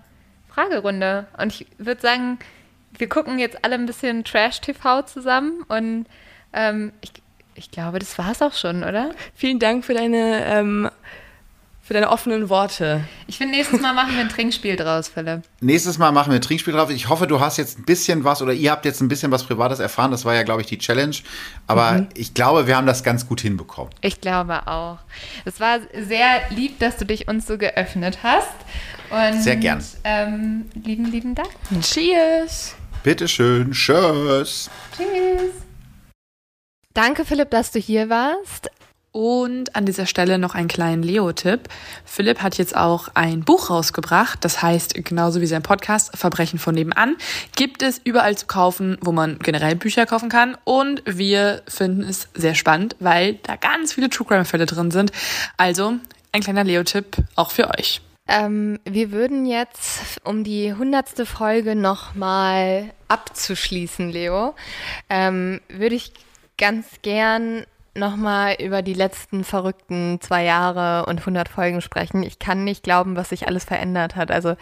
S2: Fragerunde. Und ich würde sagen, wir gucken jetzt alle ein bisschen Trash-TV zusammen. Und ähm, ich, ich glaube, das war's auch schon, oder?
S3: Vielen Dank für deine, ähm, für deine offenen Worte.
S2: Ich finde, nächstes Mal machen wir ein Trinkspiel draus, Philipp.
S7: Nächstes Mal machen wir ein Trinkspiel drauf. Ich hoffe, du hast jetzt ein bisschen was oder ihr habt jetzt ein bisschen was Privates erfahren. Das war ja, glaube ich, die Challenge. Aber
S3: Mhm.
S7: ich glaube, wir haben das ganz gut hinbekommen.
S2: Ich glaube auch. Es war sehr lieb, dass du dich uns so geöffnet hast. Und,
S7: Sehr gern.
S2: Ähm, lieben, lieben Dank.
S3: Cheers!
S7: Bitteschön. Tschüss.
S2: Tschüss. Danke, Philipp, dass du hier warst.
S8: Und an dieser Stelle noch einen kleinen Leo-Tipp. Philipp hat jetzt auch ein Buch rausgebracht, das heißt, genauso wie sein Podcast, Verbrechen von nebenan, gibt es überall zu kaufen, wo man generell Bücher kaufen kann. Und wir finden es sehr spannend, weil da ganz viele True Crime-Fälle drin sind. Also ein kleiner Leo-Tipp auch für euch.
S2: Ähm, wir würden jetzt, um die hundertste Folge nochmal abzuschließen, Leo, ähm, würde ich ganz gern nochmal über die letzten verrückten zwei Jahre und 100 Folgen sprechen. Ich kann nicht glauben, was sich alles verändert hat. Also,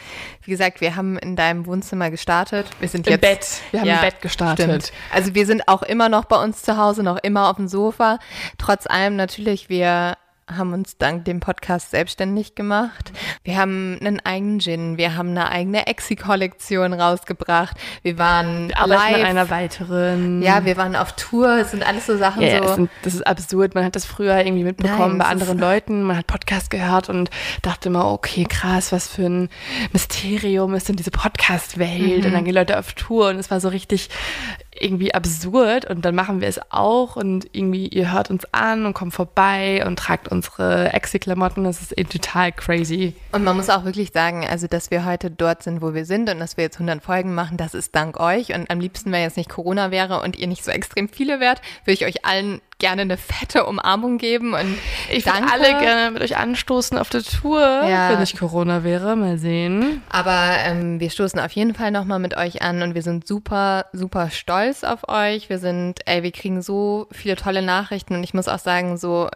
S2: wie gesagt, wir haben in deinem Wohnzimmer gestartet. Wir sind
S3: Im
S2: jetzt
S3: Bett. Wir haben im Bett gestartet.
S2: Stimmt. Also wir sind auch immer noch bei uns zu Hause, noch immer auf dem Sofa. Trotz allem natürlich, wir haben uns dank dem Podcast selbstständig gemacht. Wir haben einen eigenen Gin, wir haben eine eigene Exi-Kollektion rausgebracht. Wir waren
S3: Wir arbeiten an
S2: live.
S3: einer weiteren.
S2: ja, wir waren auf Tour. Es sind alles so Sachen
S3: es
S2: so.
S3: sind, das ist absurd. Man hat das früher irgendwie mitbekommen
S2: Nein,
S3: bei anderen Leuten. Man hat Podcast gehört und dachte immer, okay, krass, was für ein Mysterium ist denn diese Podcast-Welt?
S2: Mhm.
S3: Und dann gehen Leute auf Tour und es war so richtig irgendwie absurd und dann machen wir es auch und irgendwie ihr hört uns an und kommt vorbei und tragt unsere Exi-Klamotten. Das ist eben total crazy.
S2: Und man muss auch wirklich sagen, also dass wir heute dort sind, wo wir sind und dass wir jetzt 100 Folgen machen, das ist dank euch. Und am liebsten, wenn jetzt nicht Corona wäre und ihr nicht so extrem viele wärt, würde ich euch allen gerne eine fette Umarmung geben und
S3: Ich würde alle gerne mit euch anstoßen auf der Tour,
S2: Ja.
S3: wenn nicht Corona wäre. Mal sehen.
S2: Aber ähm, wir stoßen auf jeden Fall nochmal mit euch an und wir sind super, super stolz auf euch. Wir sind, ey, wir kriegen so viele tolle Nachrichten und ich muss auch sagen, so,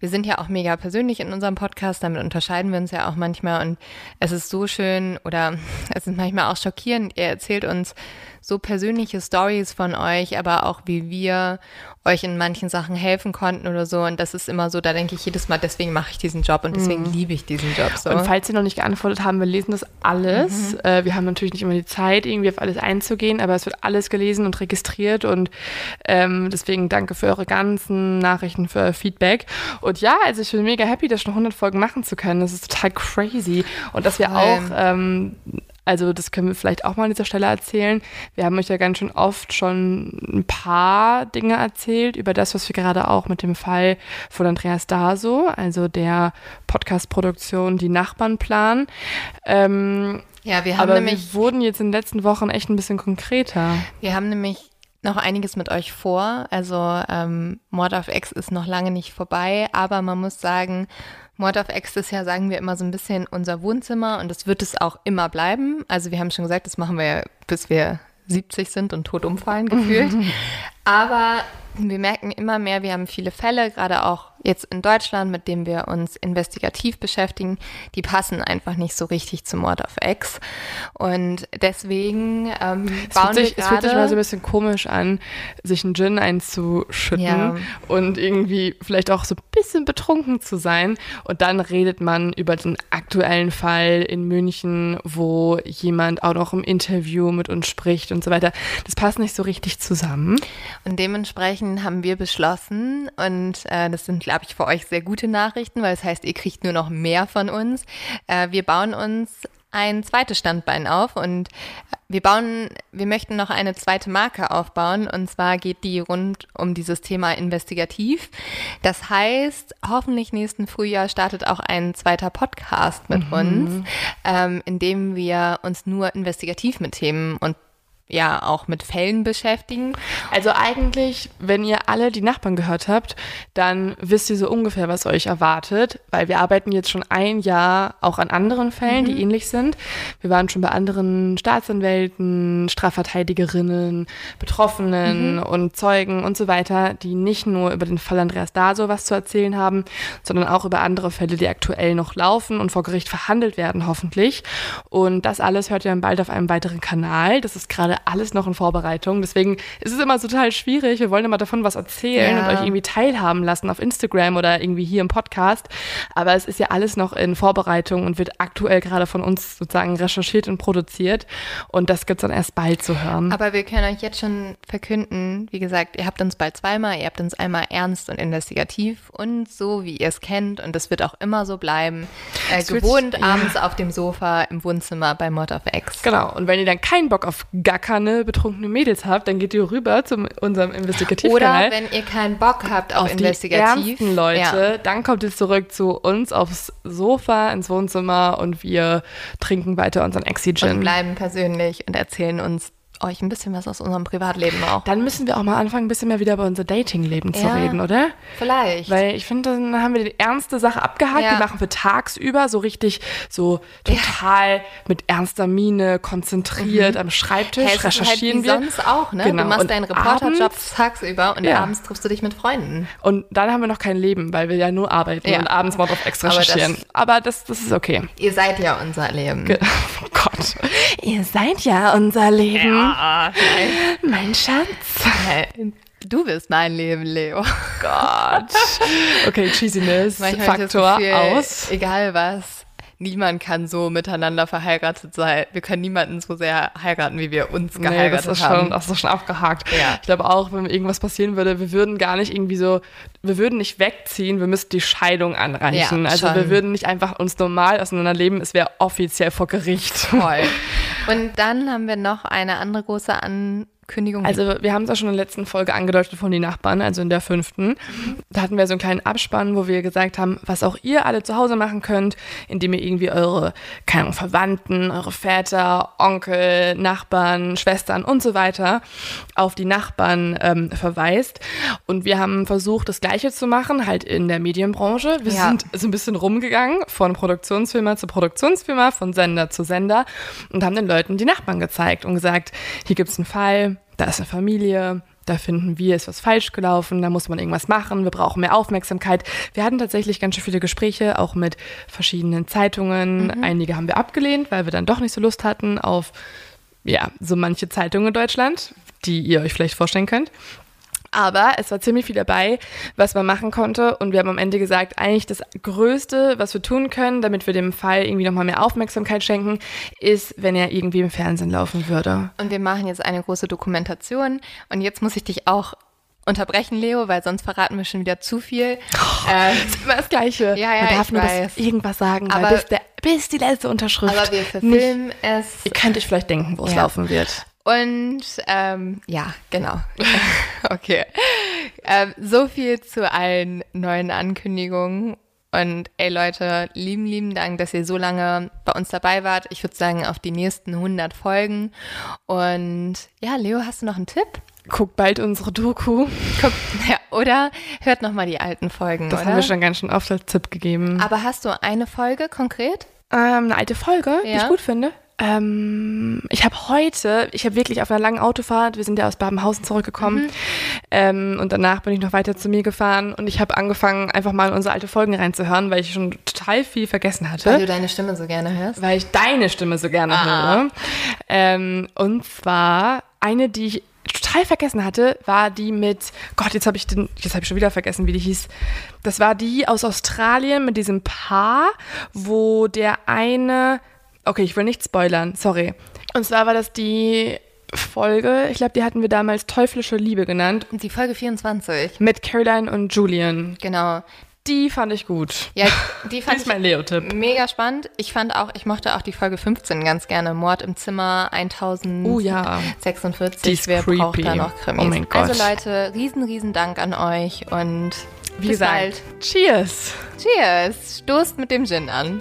S2: wir sind ja auch mega persönlich in unserem Podcast, damit unterscheiden wir uns ja auch manchmal und es ist so schön oder es ist manchmal auch schockierend. Ihr erzählt uns so persönliche Stories von euch, aber auch wie wir euch in manchen Sachen helfen konnten oder so. Und das ist immer so, da denke ich jedes Mal, deswegen mache ich diesen Job und deswegen liebe ich diesen Job so.
S3: Und falls Sie noch nicht geantwortet haben, wir lesen das alles. Äh, wir haben natürlich nicht immer die Zeit, irgendwie auf alles einzugehen, aber es wird alles gelesen und registriert und ähm, deswegen danke für eure ganzen Nachrichten, für euer Feedback. Und ja, also ich bin mega happy, das schon 100 Folgen machen zu können. Das ist total crazy. Und dass wir auch ähm, also das können wir vielleicht auch mal an dieser Stelle erzählen. Wir haben euch ja ganz schön oft schon ein paar Dinge erzählt über das, was wir gerade auch mit dem Fall von Andreas Daso, also der Podcast-Produktion Die Nachbarn planen. Ähm,
S2: ja, wir haben
S3: aber
S2: nämlich
S3: wir wurden jetzt in den letzten Wochen echt ein bisschen konkreter.
S2: Wir haben nämlich noch einiges mit euch vor. Also ähm, Mord auf Ex ist noch lange nicht vorbei, aber man muss sagen, Mord auf Ex ist ja, sagen wir immer, so ein bisschen unser Wohnzimmer und das wird es auch immer bleiben. Also wir haben schon gesagt, das machen wir ja, bis wir 70 sind und tot umfallen gefühlt. aber wir merken immer mehr, wir haben viele Fälle, gerade auch jetzt in Deutschland, mit denen wir uns investigativ beschäftigen, die passen einfach nicht so richtig zum Mord auf Ex. Und deswegen ähm,
S3: Es
S2: bauen
S3: fühlt, sich,
S2: wir
S3: es fühlt sich mal so ein bisschen komisch an, sich einen Gin einzuschütten
S2: Ja.
S3: und irgendwie vielleicht auch so ein bisschen betrunken zu sein. Und dann redet man über den aktuellen Fall in München, wo jemand auch noch im Interview mit uns spricht und so weiter. Das passt nicht so richtig zusammen.
S2: Und dementsprechend haben wir beschlossen, und äh, das sind, glaube ich, für euch sehr gute Nachrichten, weil es heißt, ihr kriegt nur noch mehr von uns. Äh, wir bauen uns ein zweites Standbein auf und wir bauen, wir möchten noch eine zweite Marke aufbauen und zwar geht die rund um dieses Thema investigativ. Das heißt, hoffentlich nächsten Frühjahr startet auch ein zweiter Podcast mit uns, ähm, in dem wir uns nur investigativ mit Themen und ja auch mit Fällen beschäftigen.
S3: Also eigentlich, wenn ihr alle die Nachbarn gehört habt, dann wisst ihr so ungefähr, was euch erwartet, weil wir arbeiten jetzt schon ein Jahr auch an anderen Fällen, die ähnlich sind. Wir waren schon bei anderen Staatsanwälten, Strafverteidigerinnen, Betroffenen und Zeugen und so weiter, die nicht nur über den Fall Andreas Daso was zu erzählen haben, sondern auch über andere Fälle, die aktuell noch laufen und vor Gericht verhandelt werden, hoffentlich. Und das alles hört ihr dann bald auf einem weiteren Kanal. Das ist gerade alles noch in Vorbereitung. Deswegen ist es immer total schwierig. Wir wollen immer davon was erzählen
S2: Ja.
S3: und euch irgendwie teilhaben lassen auf Instagram oder irgendwie hier im Podcast. Aber es ist ja alles noch in Vorbereitung und wird aktuell gerade von uns sozusagen recherchiert und produziert. Und das gibt's dann erst bald zu hören.
S2: Aber wir können euch jetzt schon verkünden, wie gesagt, ihr habt uns bald zweimal, ihr habt uns einmal ernst und investigativ und so, wie ihr es kennt. Und das wird auch immer so bleiben. Äh,
S3: Es wird-
S2: gewohnt
S3: ja.
S2: abends auf dem Sofa im Wohnzimmer bei Mord of X.
S3: Genau, und wenn ihr dann keinen Bock auf gackerne, betrunkene Mädels habt, dann geht ihr rüber zu unserem
S2: Oder
S3: Investigativkanal.
S2: wenn ihr keinen Bock habt auf,
S3: auf die
S2: investigativ.
S3: ernsten Leute,
S2: Ja.
S3: dann kommt ihr zurück zu uns aufs Sofa, ins Wohnzimmer und wir trinken weiter unseren
S2: Und
S3: Exi-Gin.
S2: bleiben persönlich und erzählen uns euch ein bisschen was aus unserem Privatleben auch.
S3: Dann müssen wir auch mal anfangen, ein bisschen mehr wieder über unser Dating-Leben zu
S2: Ja.
S3: reden, oder?
S2: Vielleicht.
S3: Weil ich finde, dann haben wir die ernste Sache abgehakt.
S2: Ja.
S3: Die machen wir tagsüber so richtig, so total mit ernster Miene, konzentriert am Schreibtisch,
S2: Hey, halt
S3: recherchieren
S2: wie
S3: wir.
S2: sonst auch, ne?
S3: Genau.
S2: Du machst
S3: Und
S2: deinen Reporterjob tagsüber und
S3: Ja.
S2: abends triffst du dich mit Freunden.
S3: Und dann haben wir noch kein Leben, weil wir ja nur arbeiten
S2: Ja.
S3: und abends Mord auf Ex
S2: Aber das-
S3: recherchieren. Aber das, das ist okay.
S2: Ihr seid ja unser Leben.
S3: Oh Gott. Ihr seid ja unser Leben.
S2: Ja,
S3: Mein Schatz.
S2: nein. Du bist mein Leben, Leo.
S3: Gott. Okay,
S2: Manchmal
S3: Cheesiness-Faktor aus.
S2: Egal was, niemand kann so miteinander verheiratet sein. Wir können niemanden so sehr heiraten, wie wir uns
S3: Nee,
S2: geheiratet
S3: das ist
S2: haben.
S3: schon, das ist schon abgehakt.
S2: Ja.
S3: Ich glaube auch, wenn irgendwas passieren würde, wir würden gar nicht irgendwie so, wir würden nicht wegziehen, wir müssten die Scheidung anreichen.
S2: Ja,
S3: also
S2: schon.
S3: wir würden nicht einfach uns normal auseinanderleben, es wäre offiziell vor Gericht.
S2: Toll. Und dann haben wir noch eine andere große Abkündigung?
S3: Also wir haben es auch schon in der letzten Folge angedeutet von den Nachbarn, also in der fünften. Da hatten wir so einen kleinen Abspann, wo wir gesagt haben, was auch ihr alle zu Hause machen könnt, indem ihr irgendwie eure, keine Ahnung, Verwandten, eure Väter, Onkel, Nachbarn, Schwestern und so weiter auf die Nachbarn ähm, verweist. Und wir haben versucht, das Gleiche zu machen, halt in der Medienbranche. Wir
S2: Ja.
S3: sind so ein bisschen rumgegangen, von Produktionsfirma zu Produktionsfirma, von Sender zu Sender und haben den Leuten die Nachbarn gezeigt und gesagt, hier gibt es einen Fall, da ist eine Familie, da finden wir, ist was falsch gelaufen, da muss man irgendwas machen, wir brauchen mehr Aufmerksamkeit. Wir hatten tatsächlich ganz schön viele Gespräche, auch mit verschiedenen Zeitungen. Einige haben wir abgelehnt, weil wir dann doch nicht so Lust hatten auf, ja, so manche Zeitungen in Deutschland, die ihr euch vielleicht vorstellen könnt. Aber es war ziemlich viel dabei, was man machen konnte. Und wir haben am Ende gesagt, eigentlich das Größte, was wir tun können, damit wir dem Fall irgendwie nochmal mehr Aufmerksamkeit schenken, ist, wenn er irgendwie im Fernsehen laufen würde.
S2: Und wir machen jetzt eine große Dokumentation. Und jetzt muss ich dich auch unterbrechen, Leo, weil sonst verraten wir schon wieder zu viel. ähm,
S3: Ist immer das Gleiche.
S2: Ja, ja,
S3: man darf nur irgendwas sagen,
S2: Aber-
S3: bis, der, bis die letzte Unterschrift.
S2: aber wir verfilmen es.
S3: Ihr könnt euch vielleicht denken, wo es
S2: Ja.
S3: laufen wird.
S2: Und ähm, ja, genau. okay. Ähm, so viel zu allen neuen Ankündigungen. Und ey Leute, lieben, lieben Dank, dass ihr so lange bei uns dabei wart. Ich würde sagen, auf die nächsten 100 Folgen. Und ja, Leo, hast du noch einen Tipp?
S3: Guckt bald unsere Doku.
S2: Guck, ja, oder hört nochmal die alten Folgen,
S3: Das
S2: oder?
S3: haben wir schon ganz schön oft als Tipp gegeben.
S2: Aber hast du eine Folge konkret?
S3: Ähm, eine alte Folge, die
S2: Ja.
S3: ich gut finde. Ähm, ich habe heute, ich habe wirklich auf einer langen Autofahrt, wir sind ja aus Babenhausen zurückgekommen ähm, und danach bin ich noch weiter zu mir gefahren und ich habe angefangen, einfach mal in unsere alte Folgen reinzuhören, weil ich schon total viel vergessen hatte.
S2: Weil du deine Stimme so gerne hörst.
S3: weil ich deine Stimme so gerne
S2: Ah.
S3: höre. Ähm, und zwar eine, die ich total vergessen hatte, war die mit Gott, jetzt habe ich den, jetzt habe ich schon wieder vergessen, wie die hieß. Das war die aus Australien mit diesem Paar, wo der eine, okay, ich will nicht spoilern, sorry. Und zwar war das die Folge, ich glaube, die hatten wir damals Teuflische Liebe genannt,
S2: Die Folge 24.
S3: mit Caroline und Julian.
S2: Genau.
S3: Die fand ich gut.
S2: Ja, die fand
S3: ist
S2: ich
S3: mein Leo-Tipp.
S2: Mega spannend. Ich fand auch, ich mochte auch die Folge 15 ganz gerne. Mord im Zimmer 1046.
S3: Oh ja. Die ist
S2: Wer braucht
S3: creepy.
S2: da noch Krimis?
S3: Oh mein Gott.
S2: Also Leute, riesen, riesen Dank an euch und
S3: Wie
S2: bis
S3: gesagt,
S2: bald.
S3: Cheers.
S2: Cheers. Stoßt mit dem Gin an.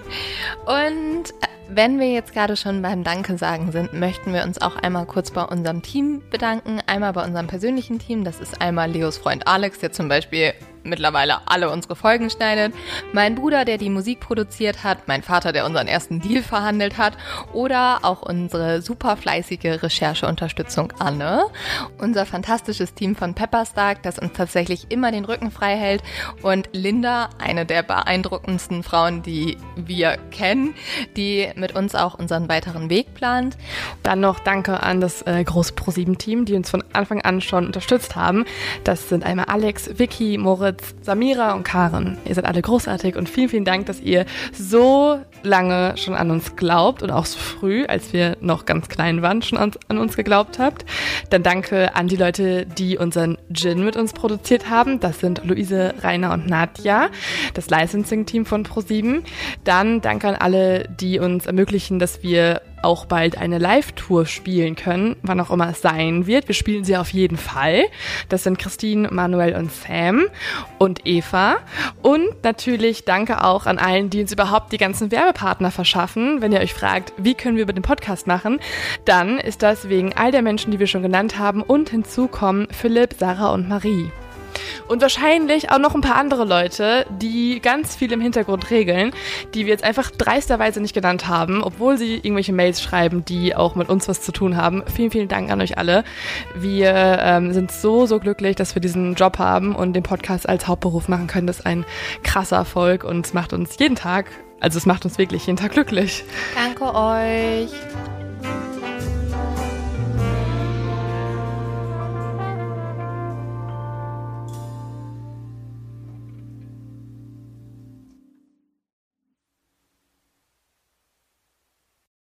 S2: Und äh, wenn wir jetzt gerade schon beim Danke sagen sind, möchten wir uns auch einmal kurz bei unserem Team bedanken. Einmal bei unserem persönlichen Team. Das ist einmal Leos Freund Alex, der zum Beispiel mittlerweile alle unsere Folgen schneidet. Mein Bruder, der die Musik produziert hat. Mein Vater, der unseren ersten Deal verhandelt hat. Oder auch unsere super fleißige Rechercheunterstützung Anne. Unser fantastisches Team von Pepperstark, das uns tatsächlich immer den Rücken frei hält. Und Linda, eine der beeindruckendsten Frauen, die wir kennen, die mit uns auch unseren weiteren Weg plant.
S3: Dann noch Danke an das äh, große ProSieben-Team, die uns von Anfang an schon unterstützt haben. Das sind einmal Alex, Vicky, Moritz, Samira und Karen. Ihr seid alle großartig und vielen, vielen Dank, dass ihr so lange schon an uns glaubt und auch so früh, als wir noch ganz klein waren, schon an, an uns geglaubt habt. Dann danke an die Leute, die unseren Gin mit uns produziert haben. Das sind Luise, Rainer und Nadja, das Licensing-Team von ProSieben. Dann danke an alle, die uns ermöglichen, dass wir auch bald eine Live-Tour spielen können, wann auch immer es sein wird. Wir spielen sie auf jeden Fall. Das sind Christine, Manuel und Sam und Eva. Und natürlich danke auch an allen, die uns überhaupt die ganzen Werbepartner verschaffen. Wenn ihr euch fragt, wie können wir über den Podcast machen, dann ist das wegen all der Menschen, die wir schon genannt haben. Und hinzu kommen Philipp, Sarah und Marie. Und wahrscheinlich auch noch ein paar andere Leute, die ganz viel im Hintergrund regeln, die wir jetzt einfach dreisterweise nicht genannt haben, obwohl sie irgendwelche Mails schreiben, die auch mit uns was zu tun haben. Vielen, vielen Dank an euch alle. Wir ähm, sind so, so glücklich, dass wir diesen Job haben und den Podcast als Hauptberuf machen können. Das ist ein krasser Erfolg und es macht uns jeden Tag, also es macht uns wirklich jeden Tag glücklich.
S2: Danke euch.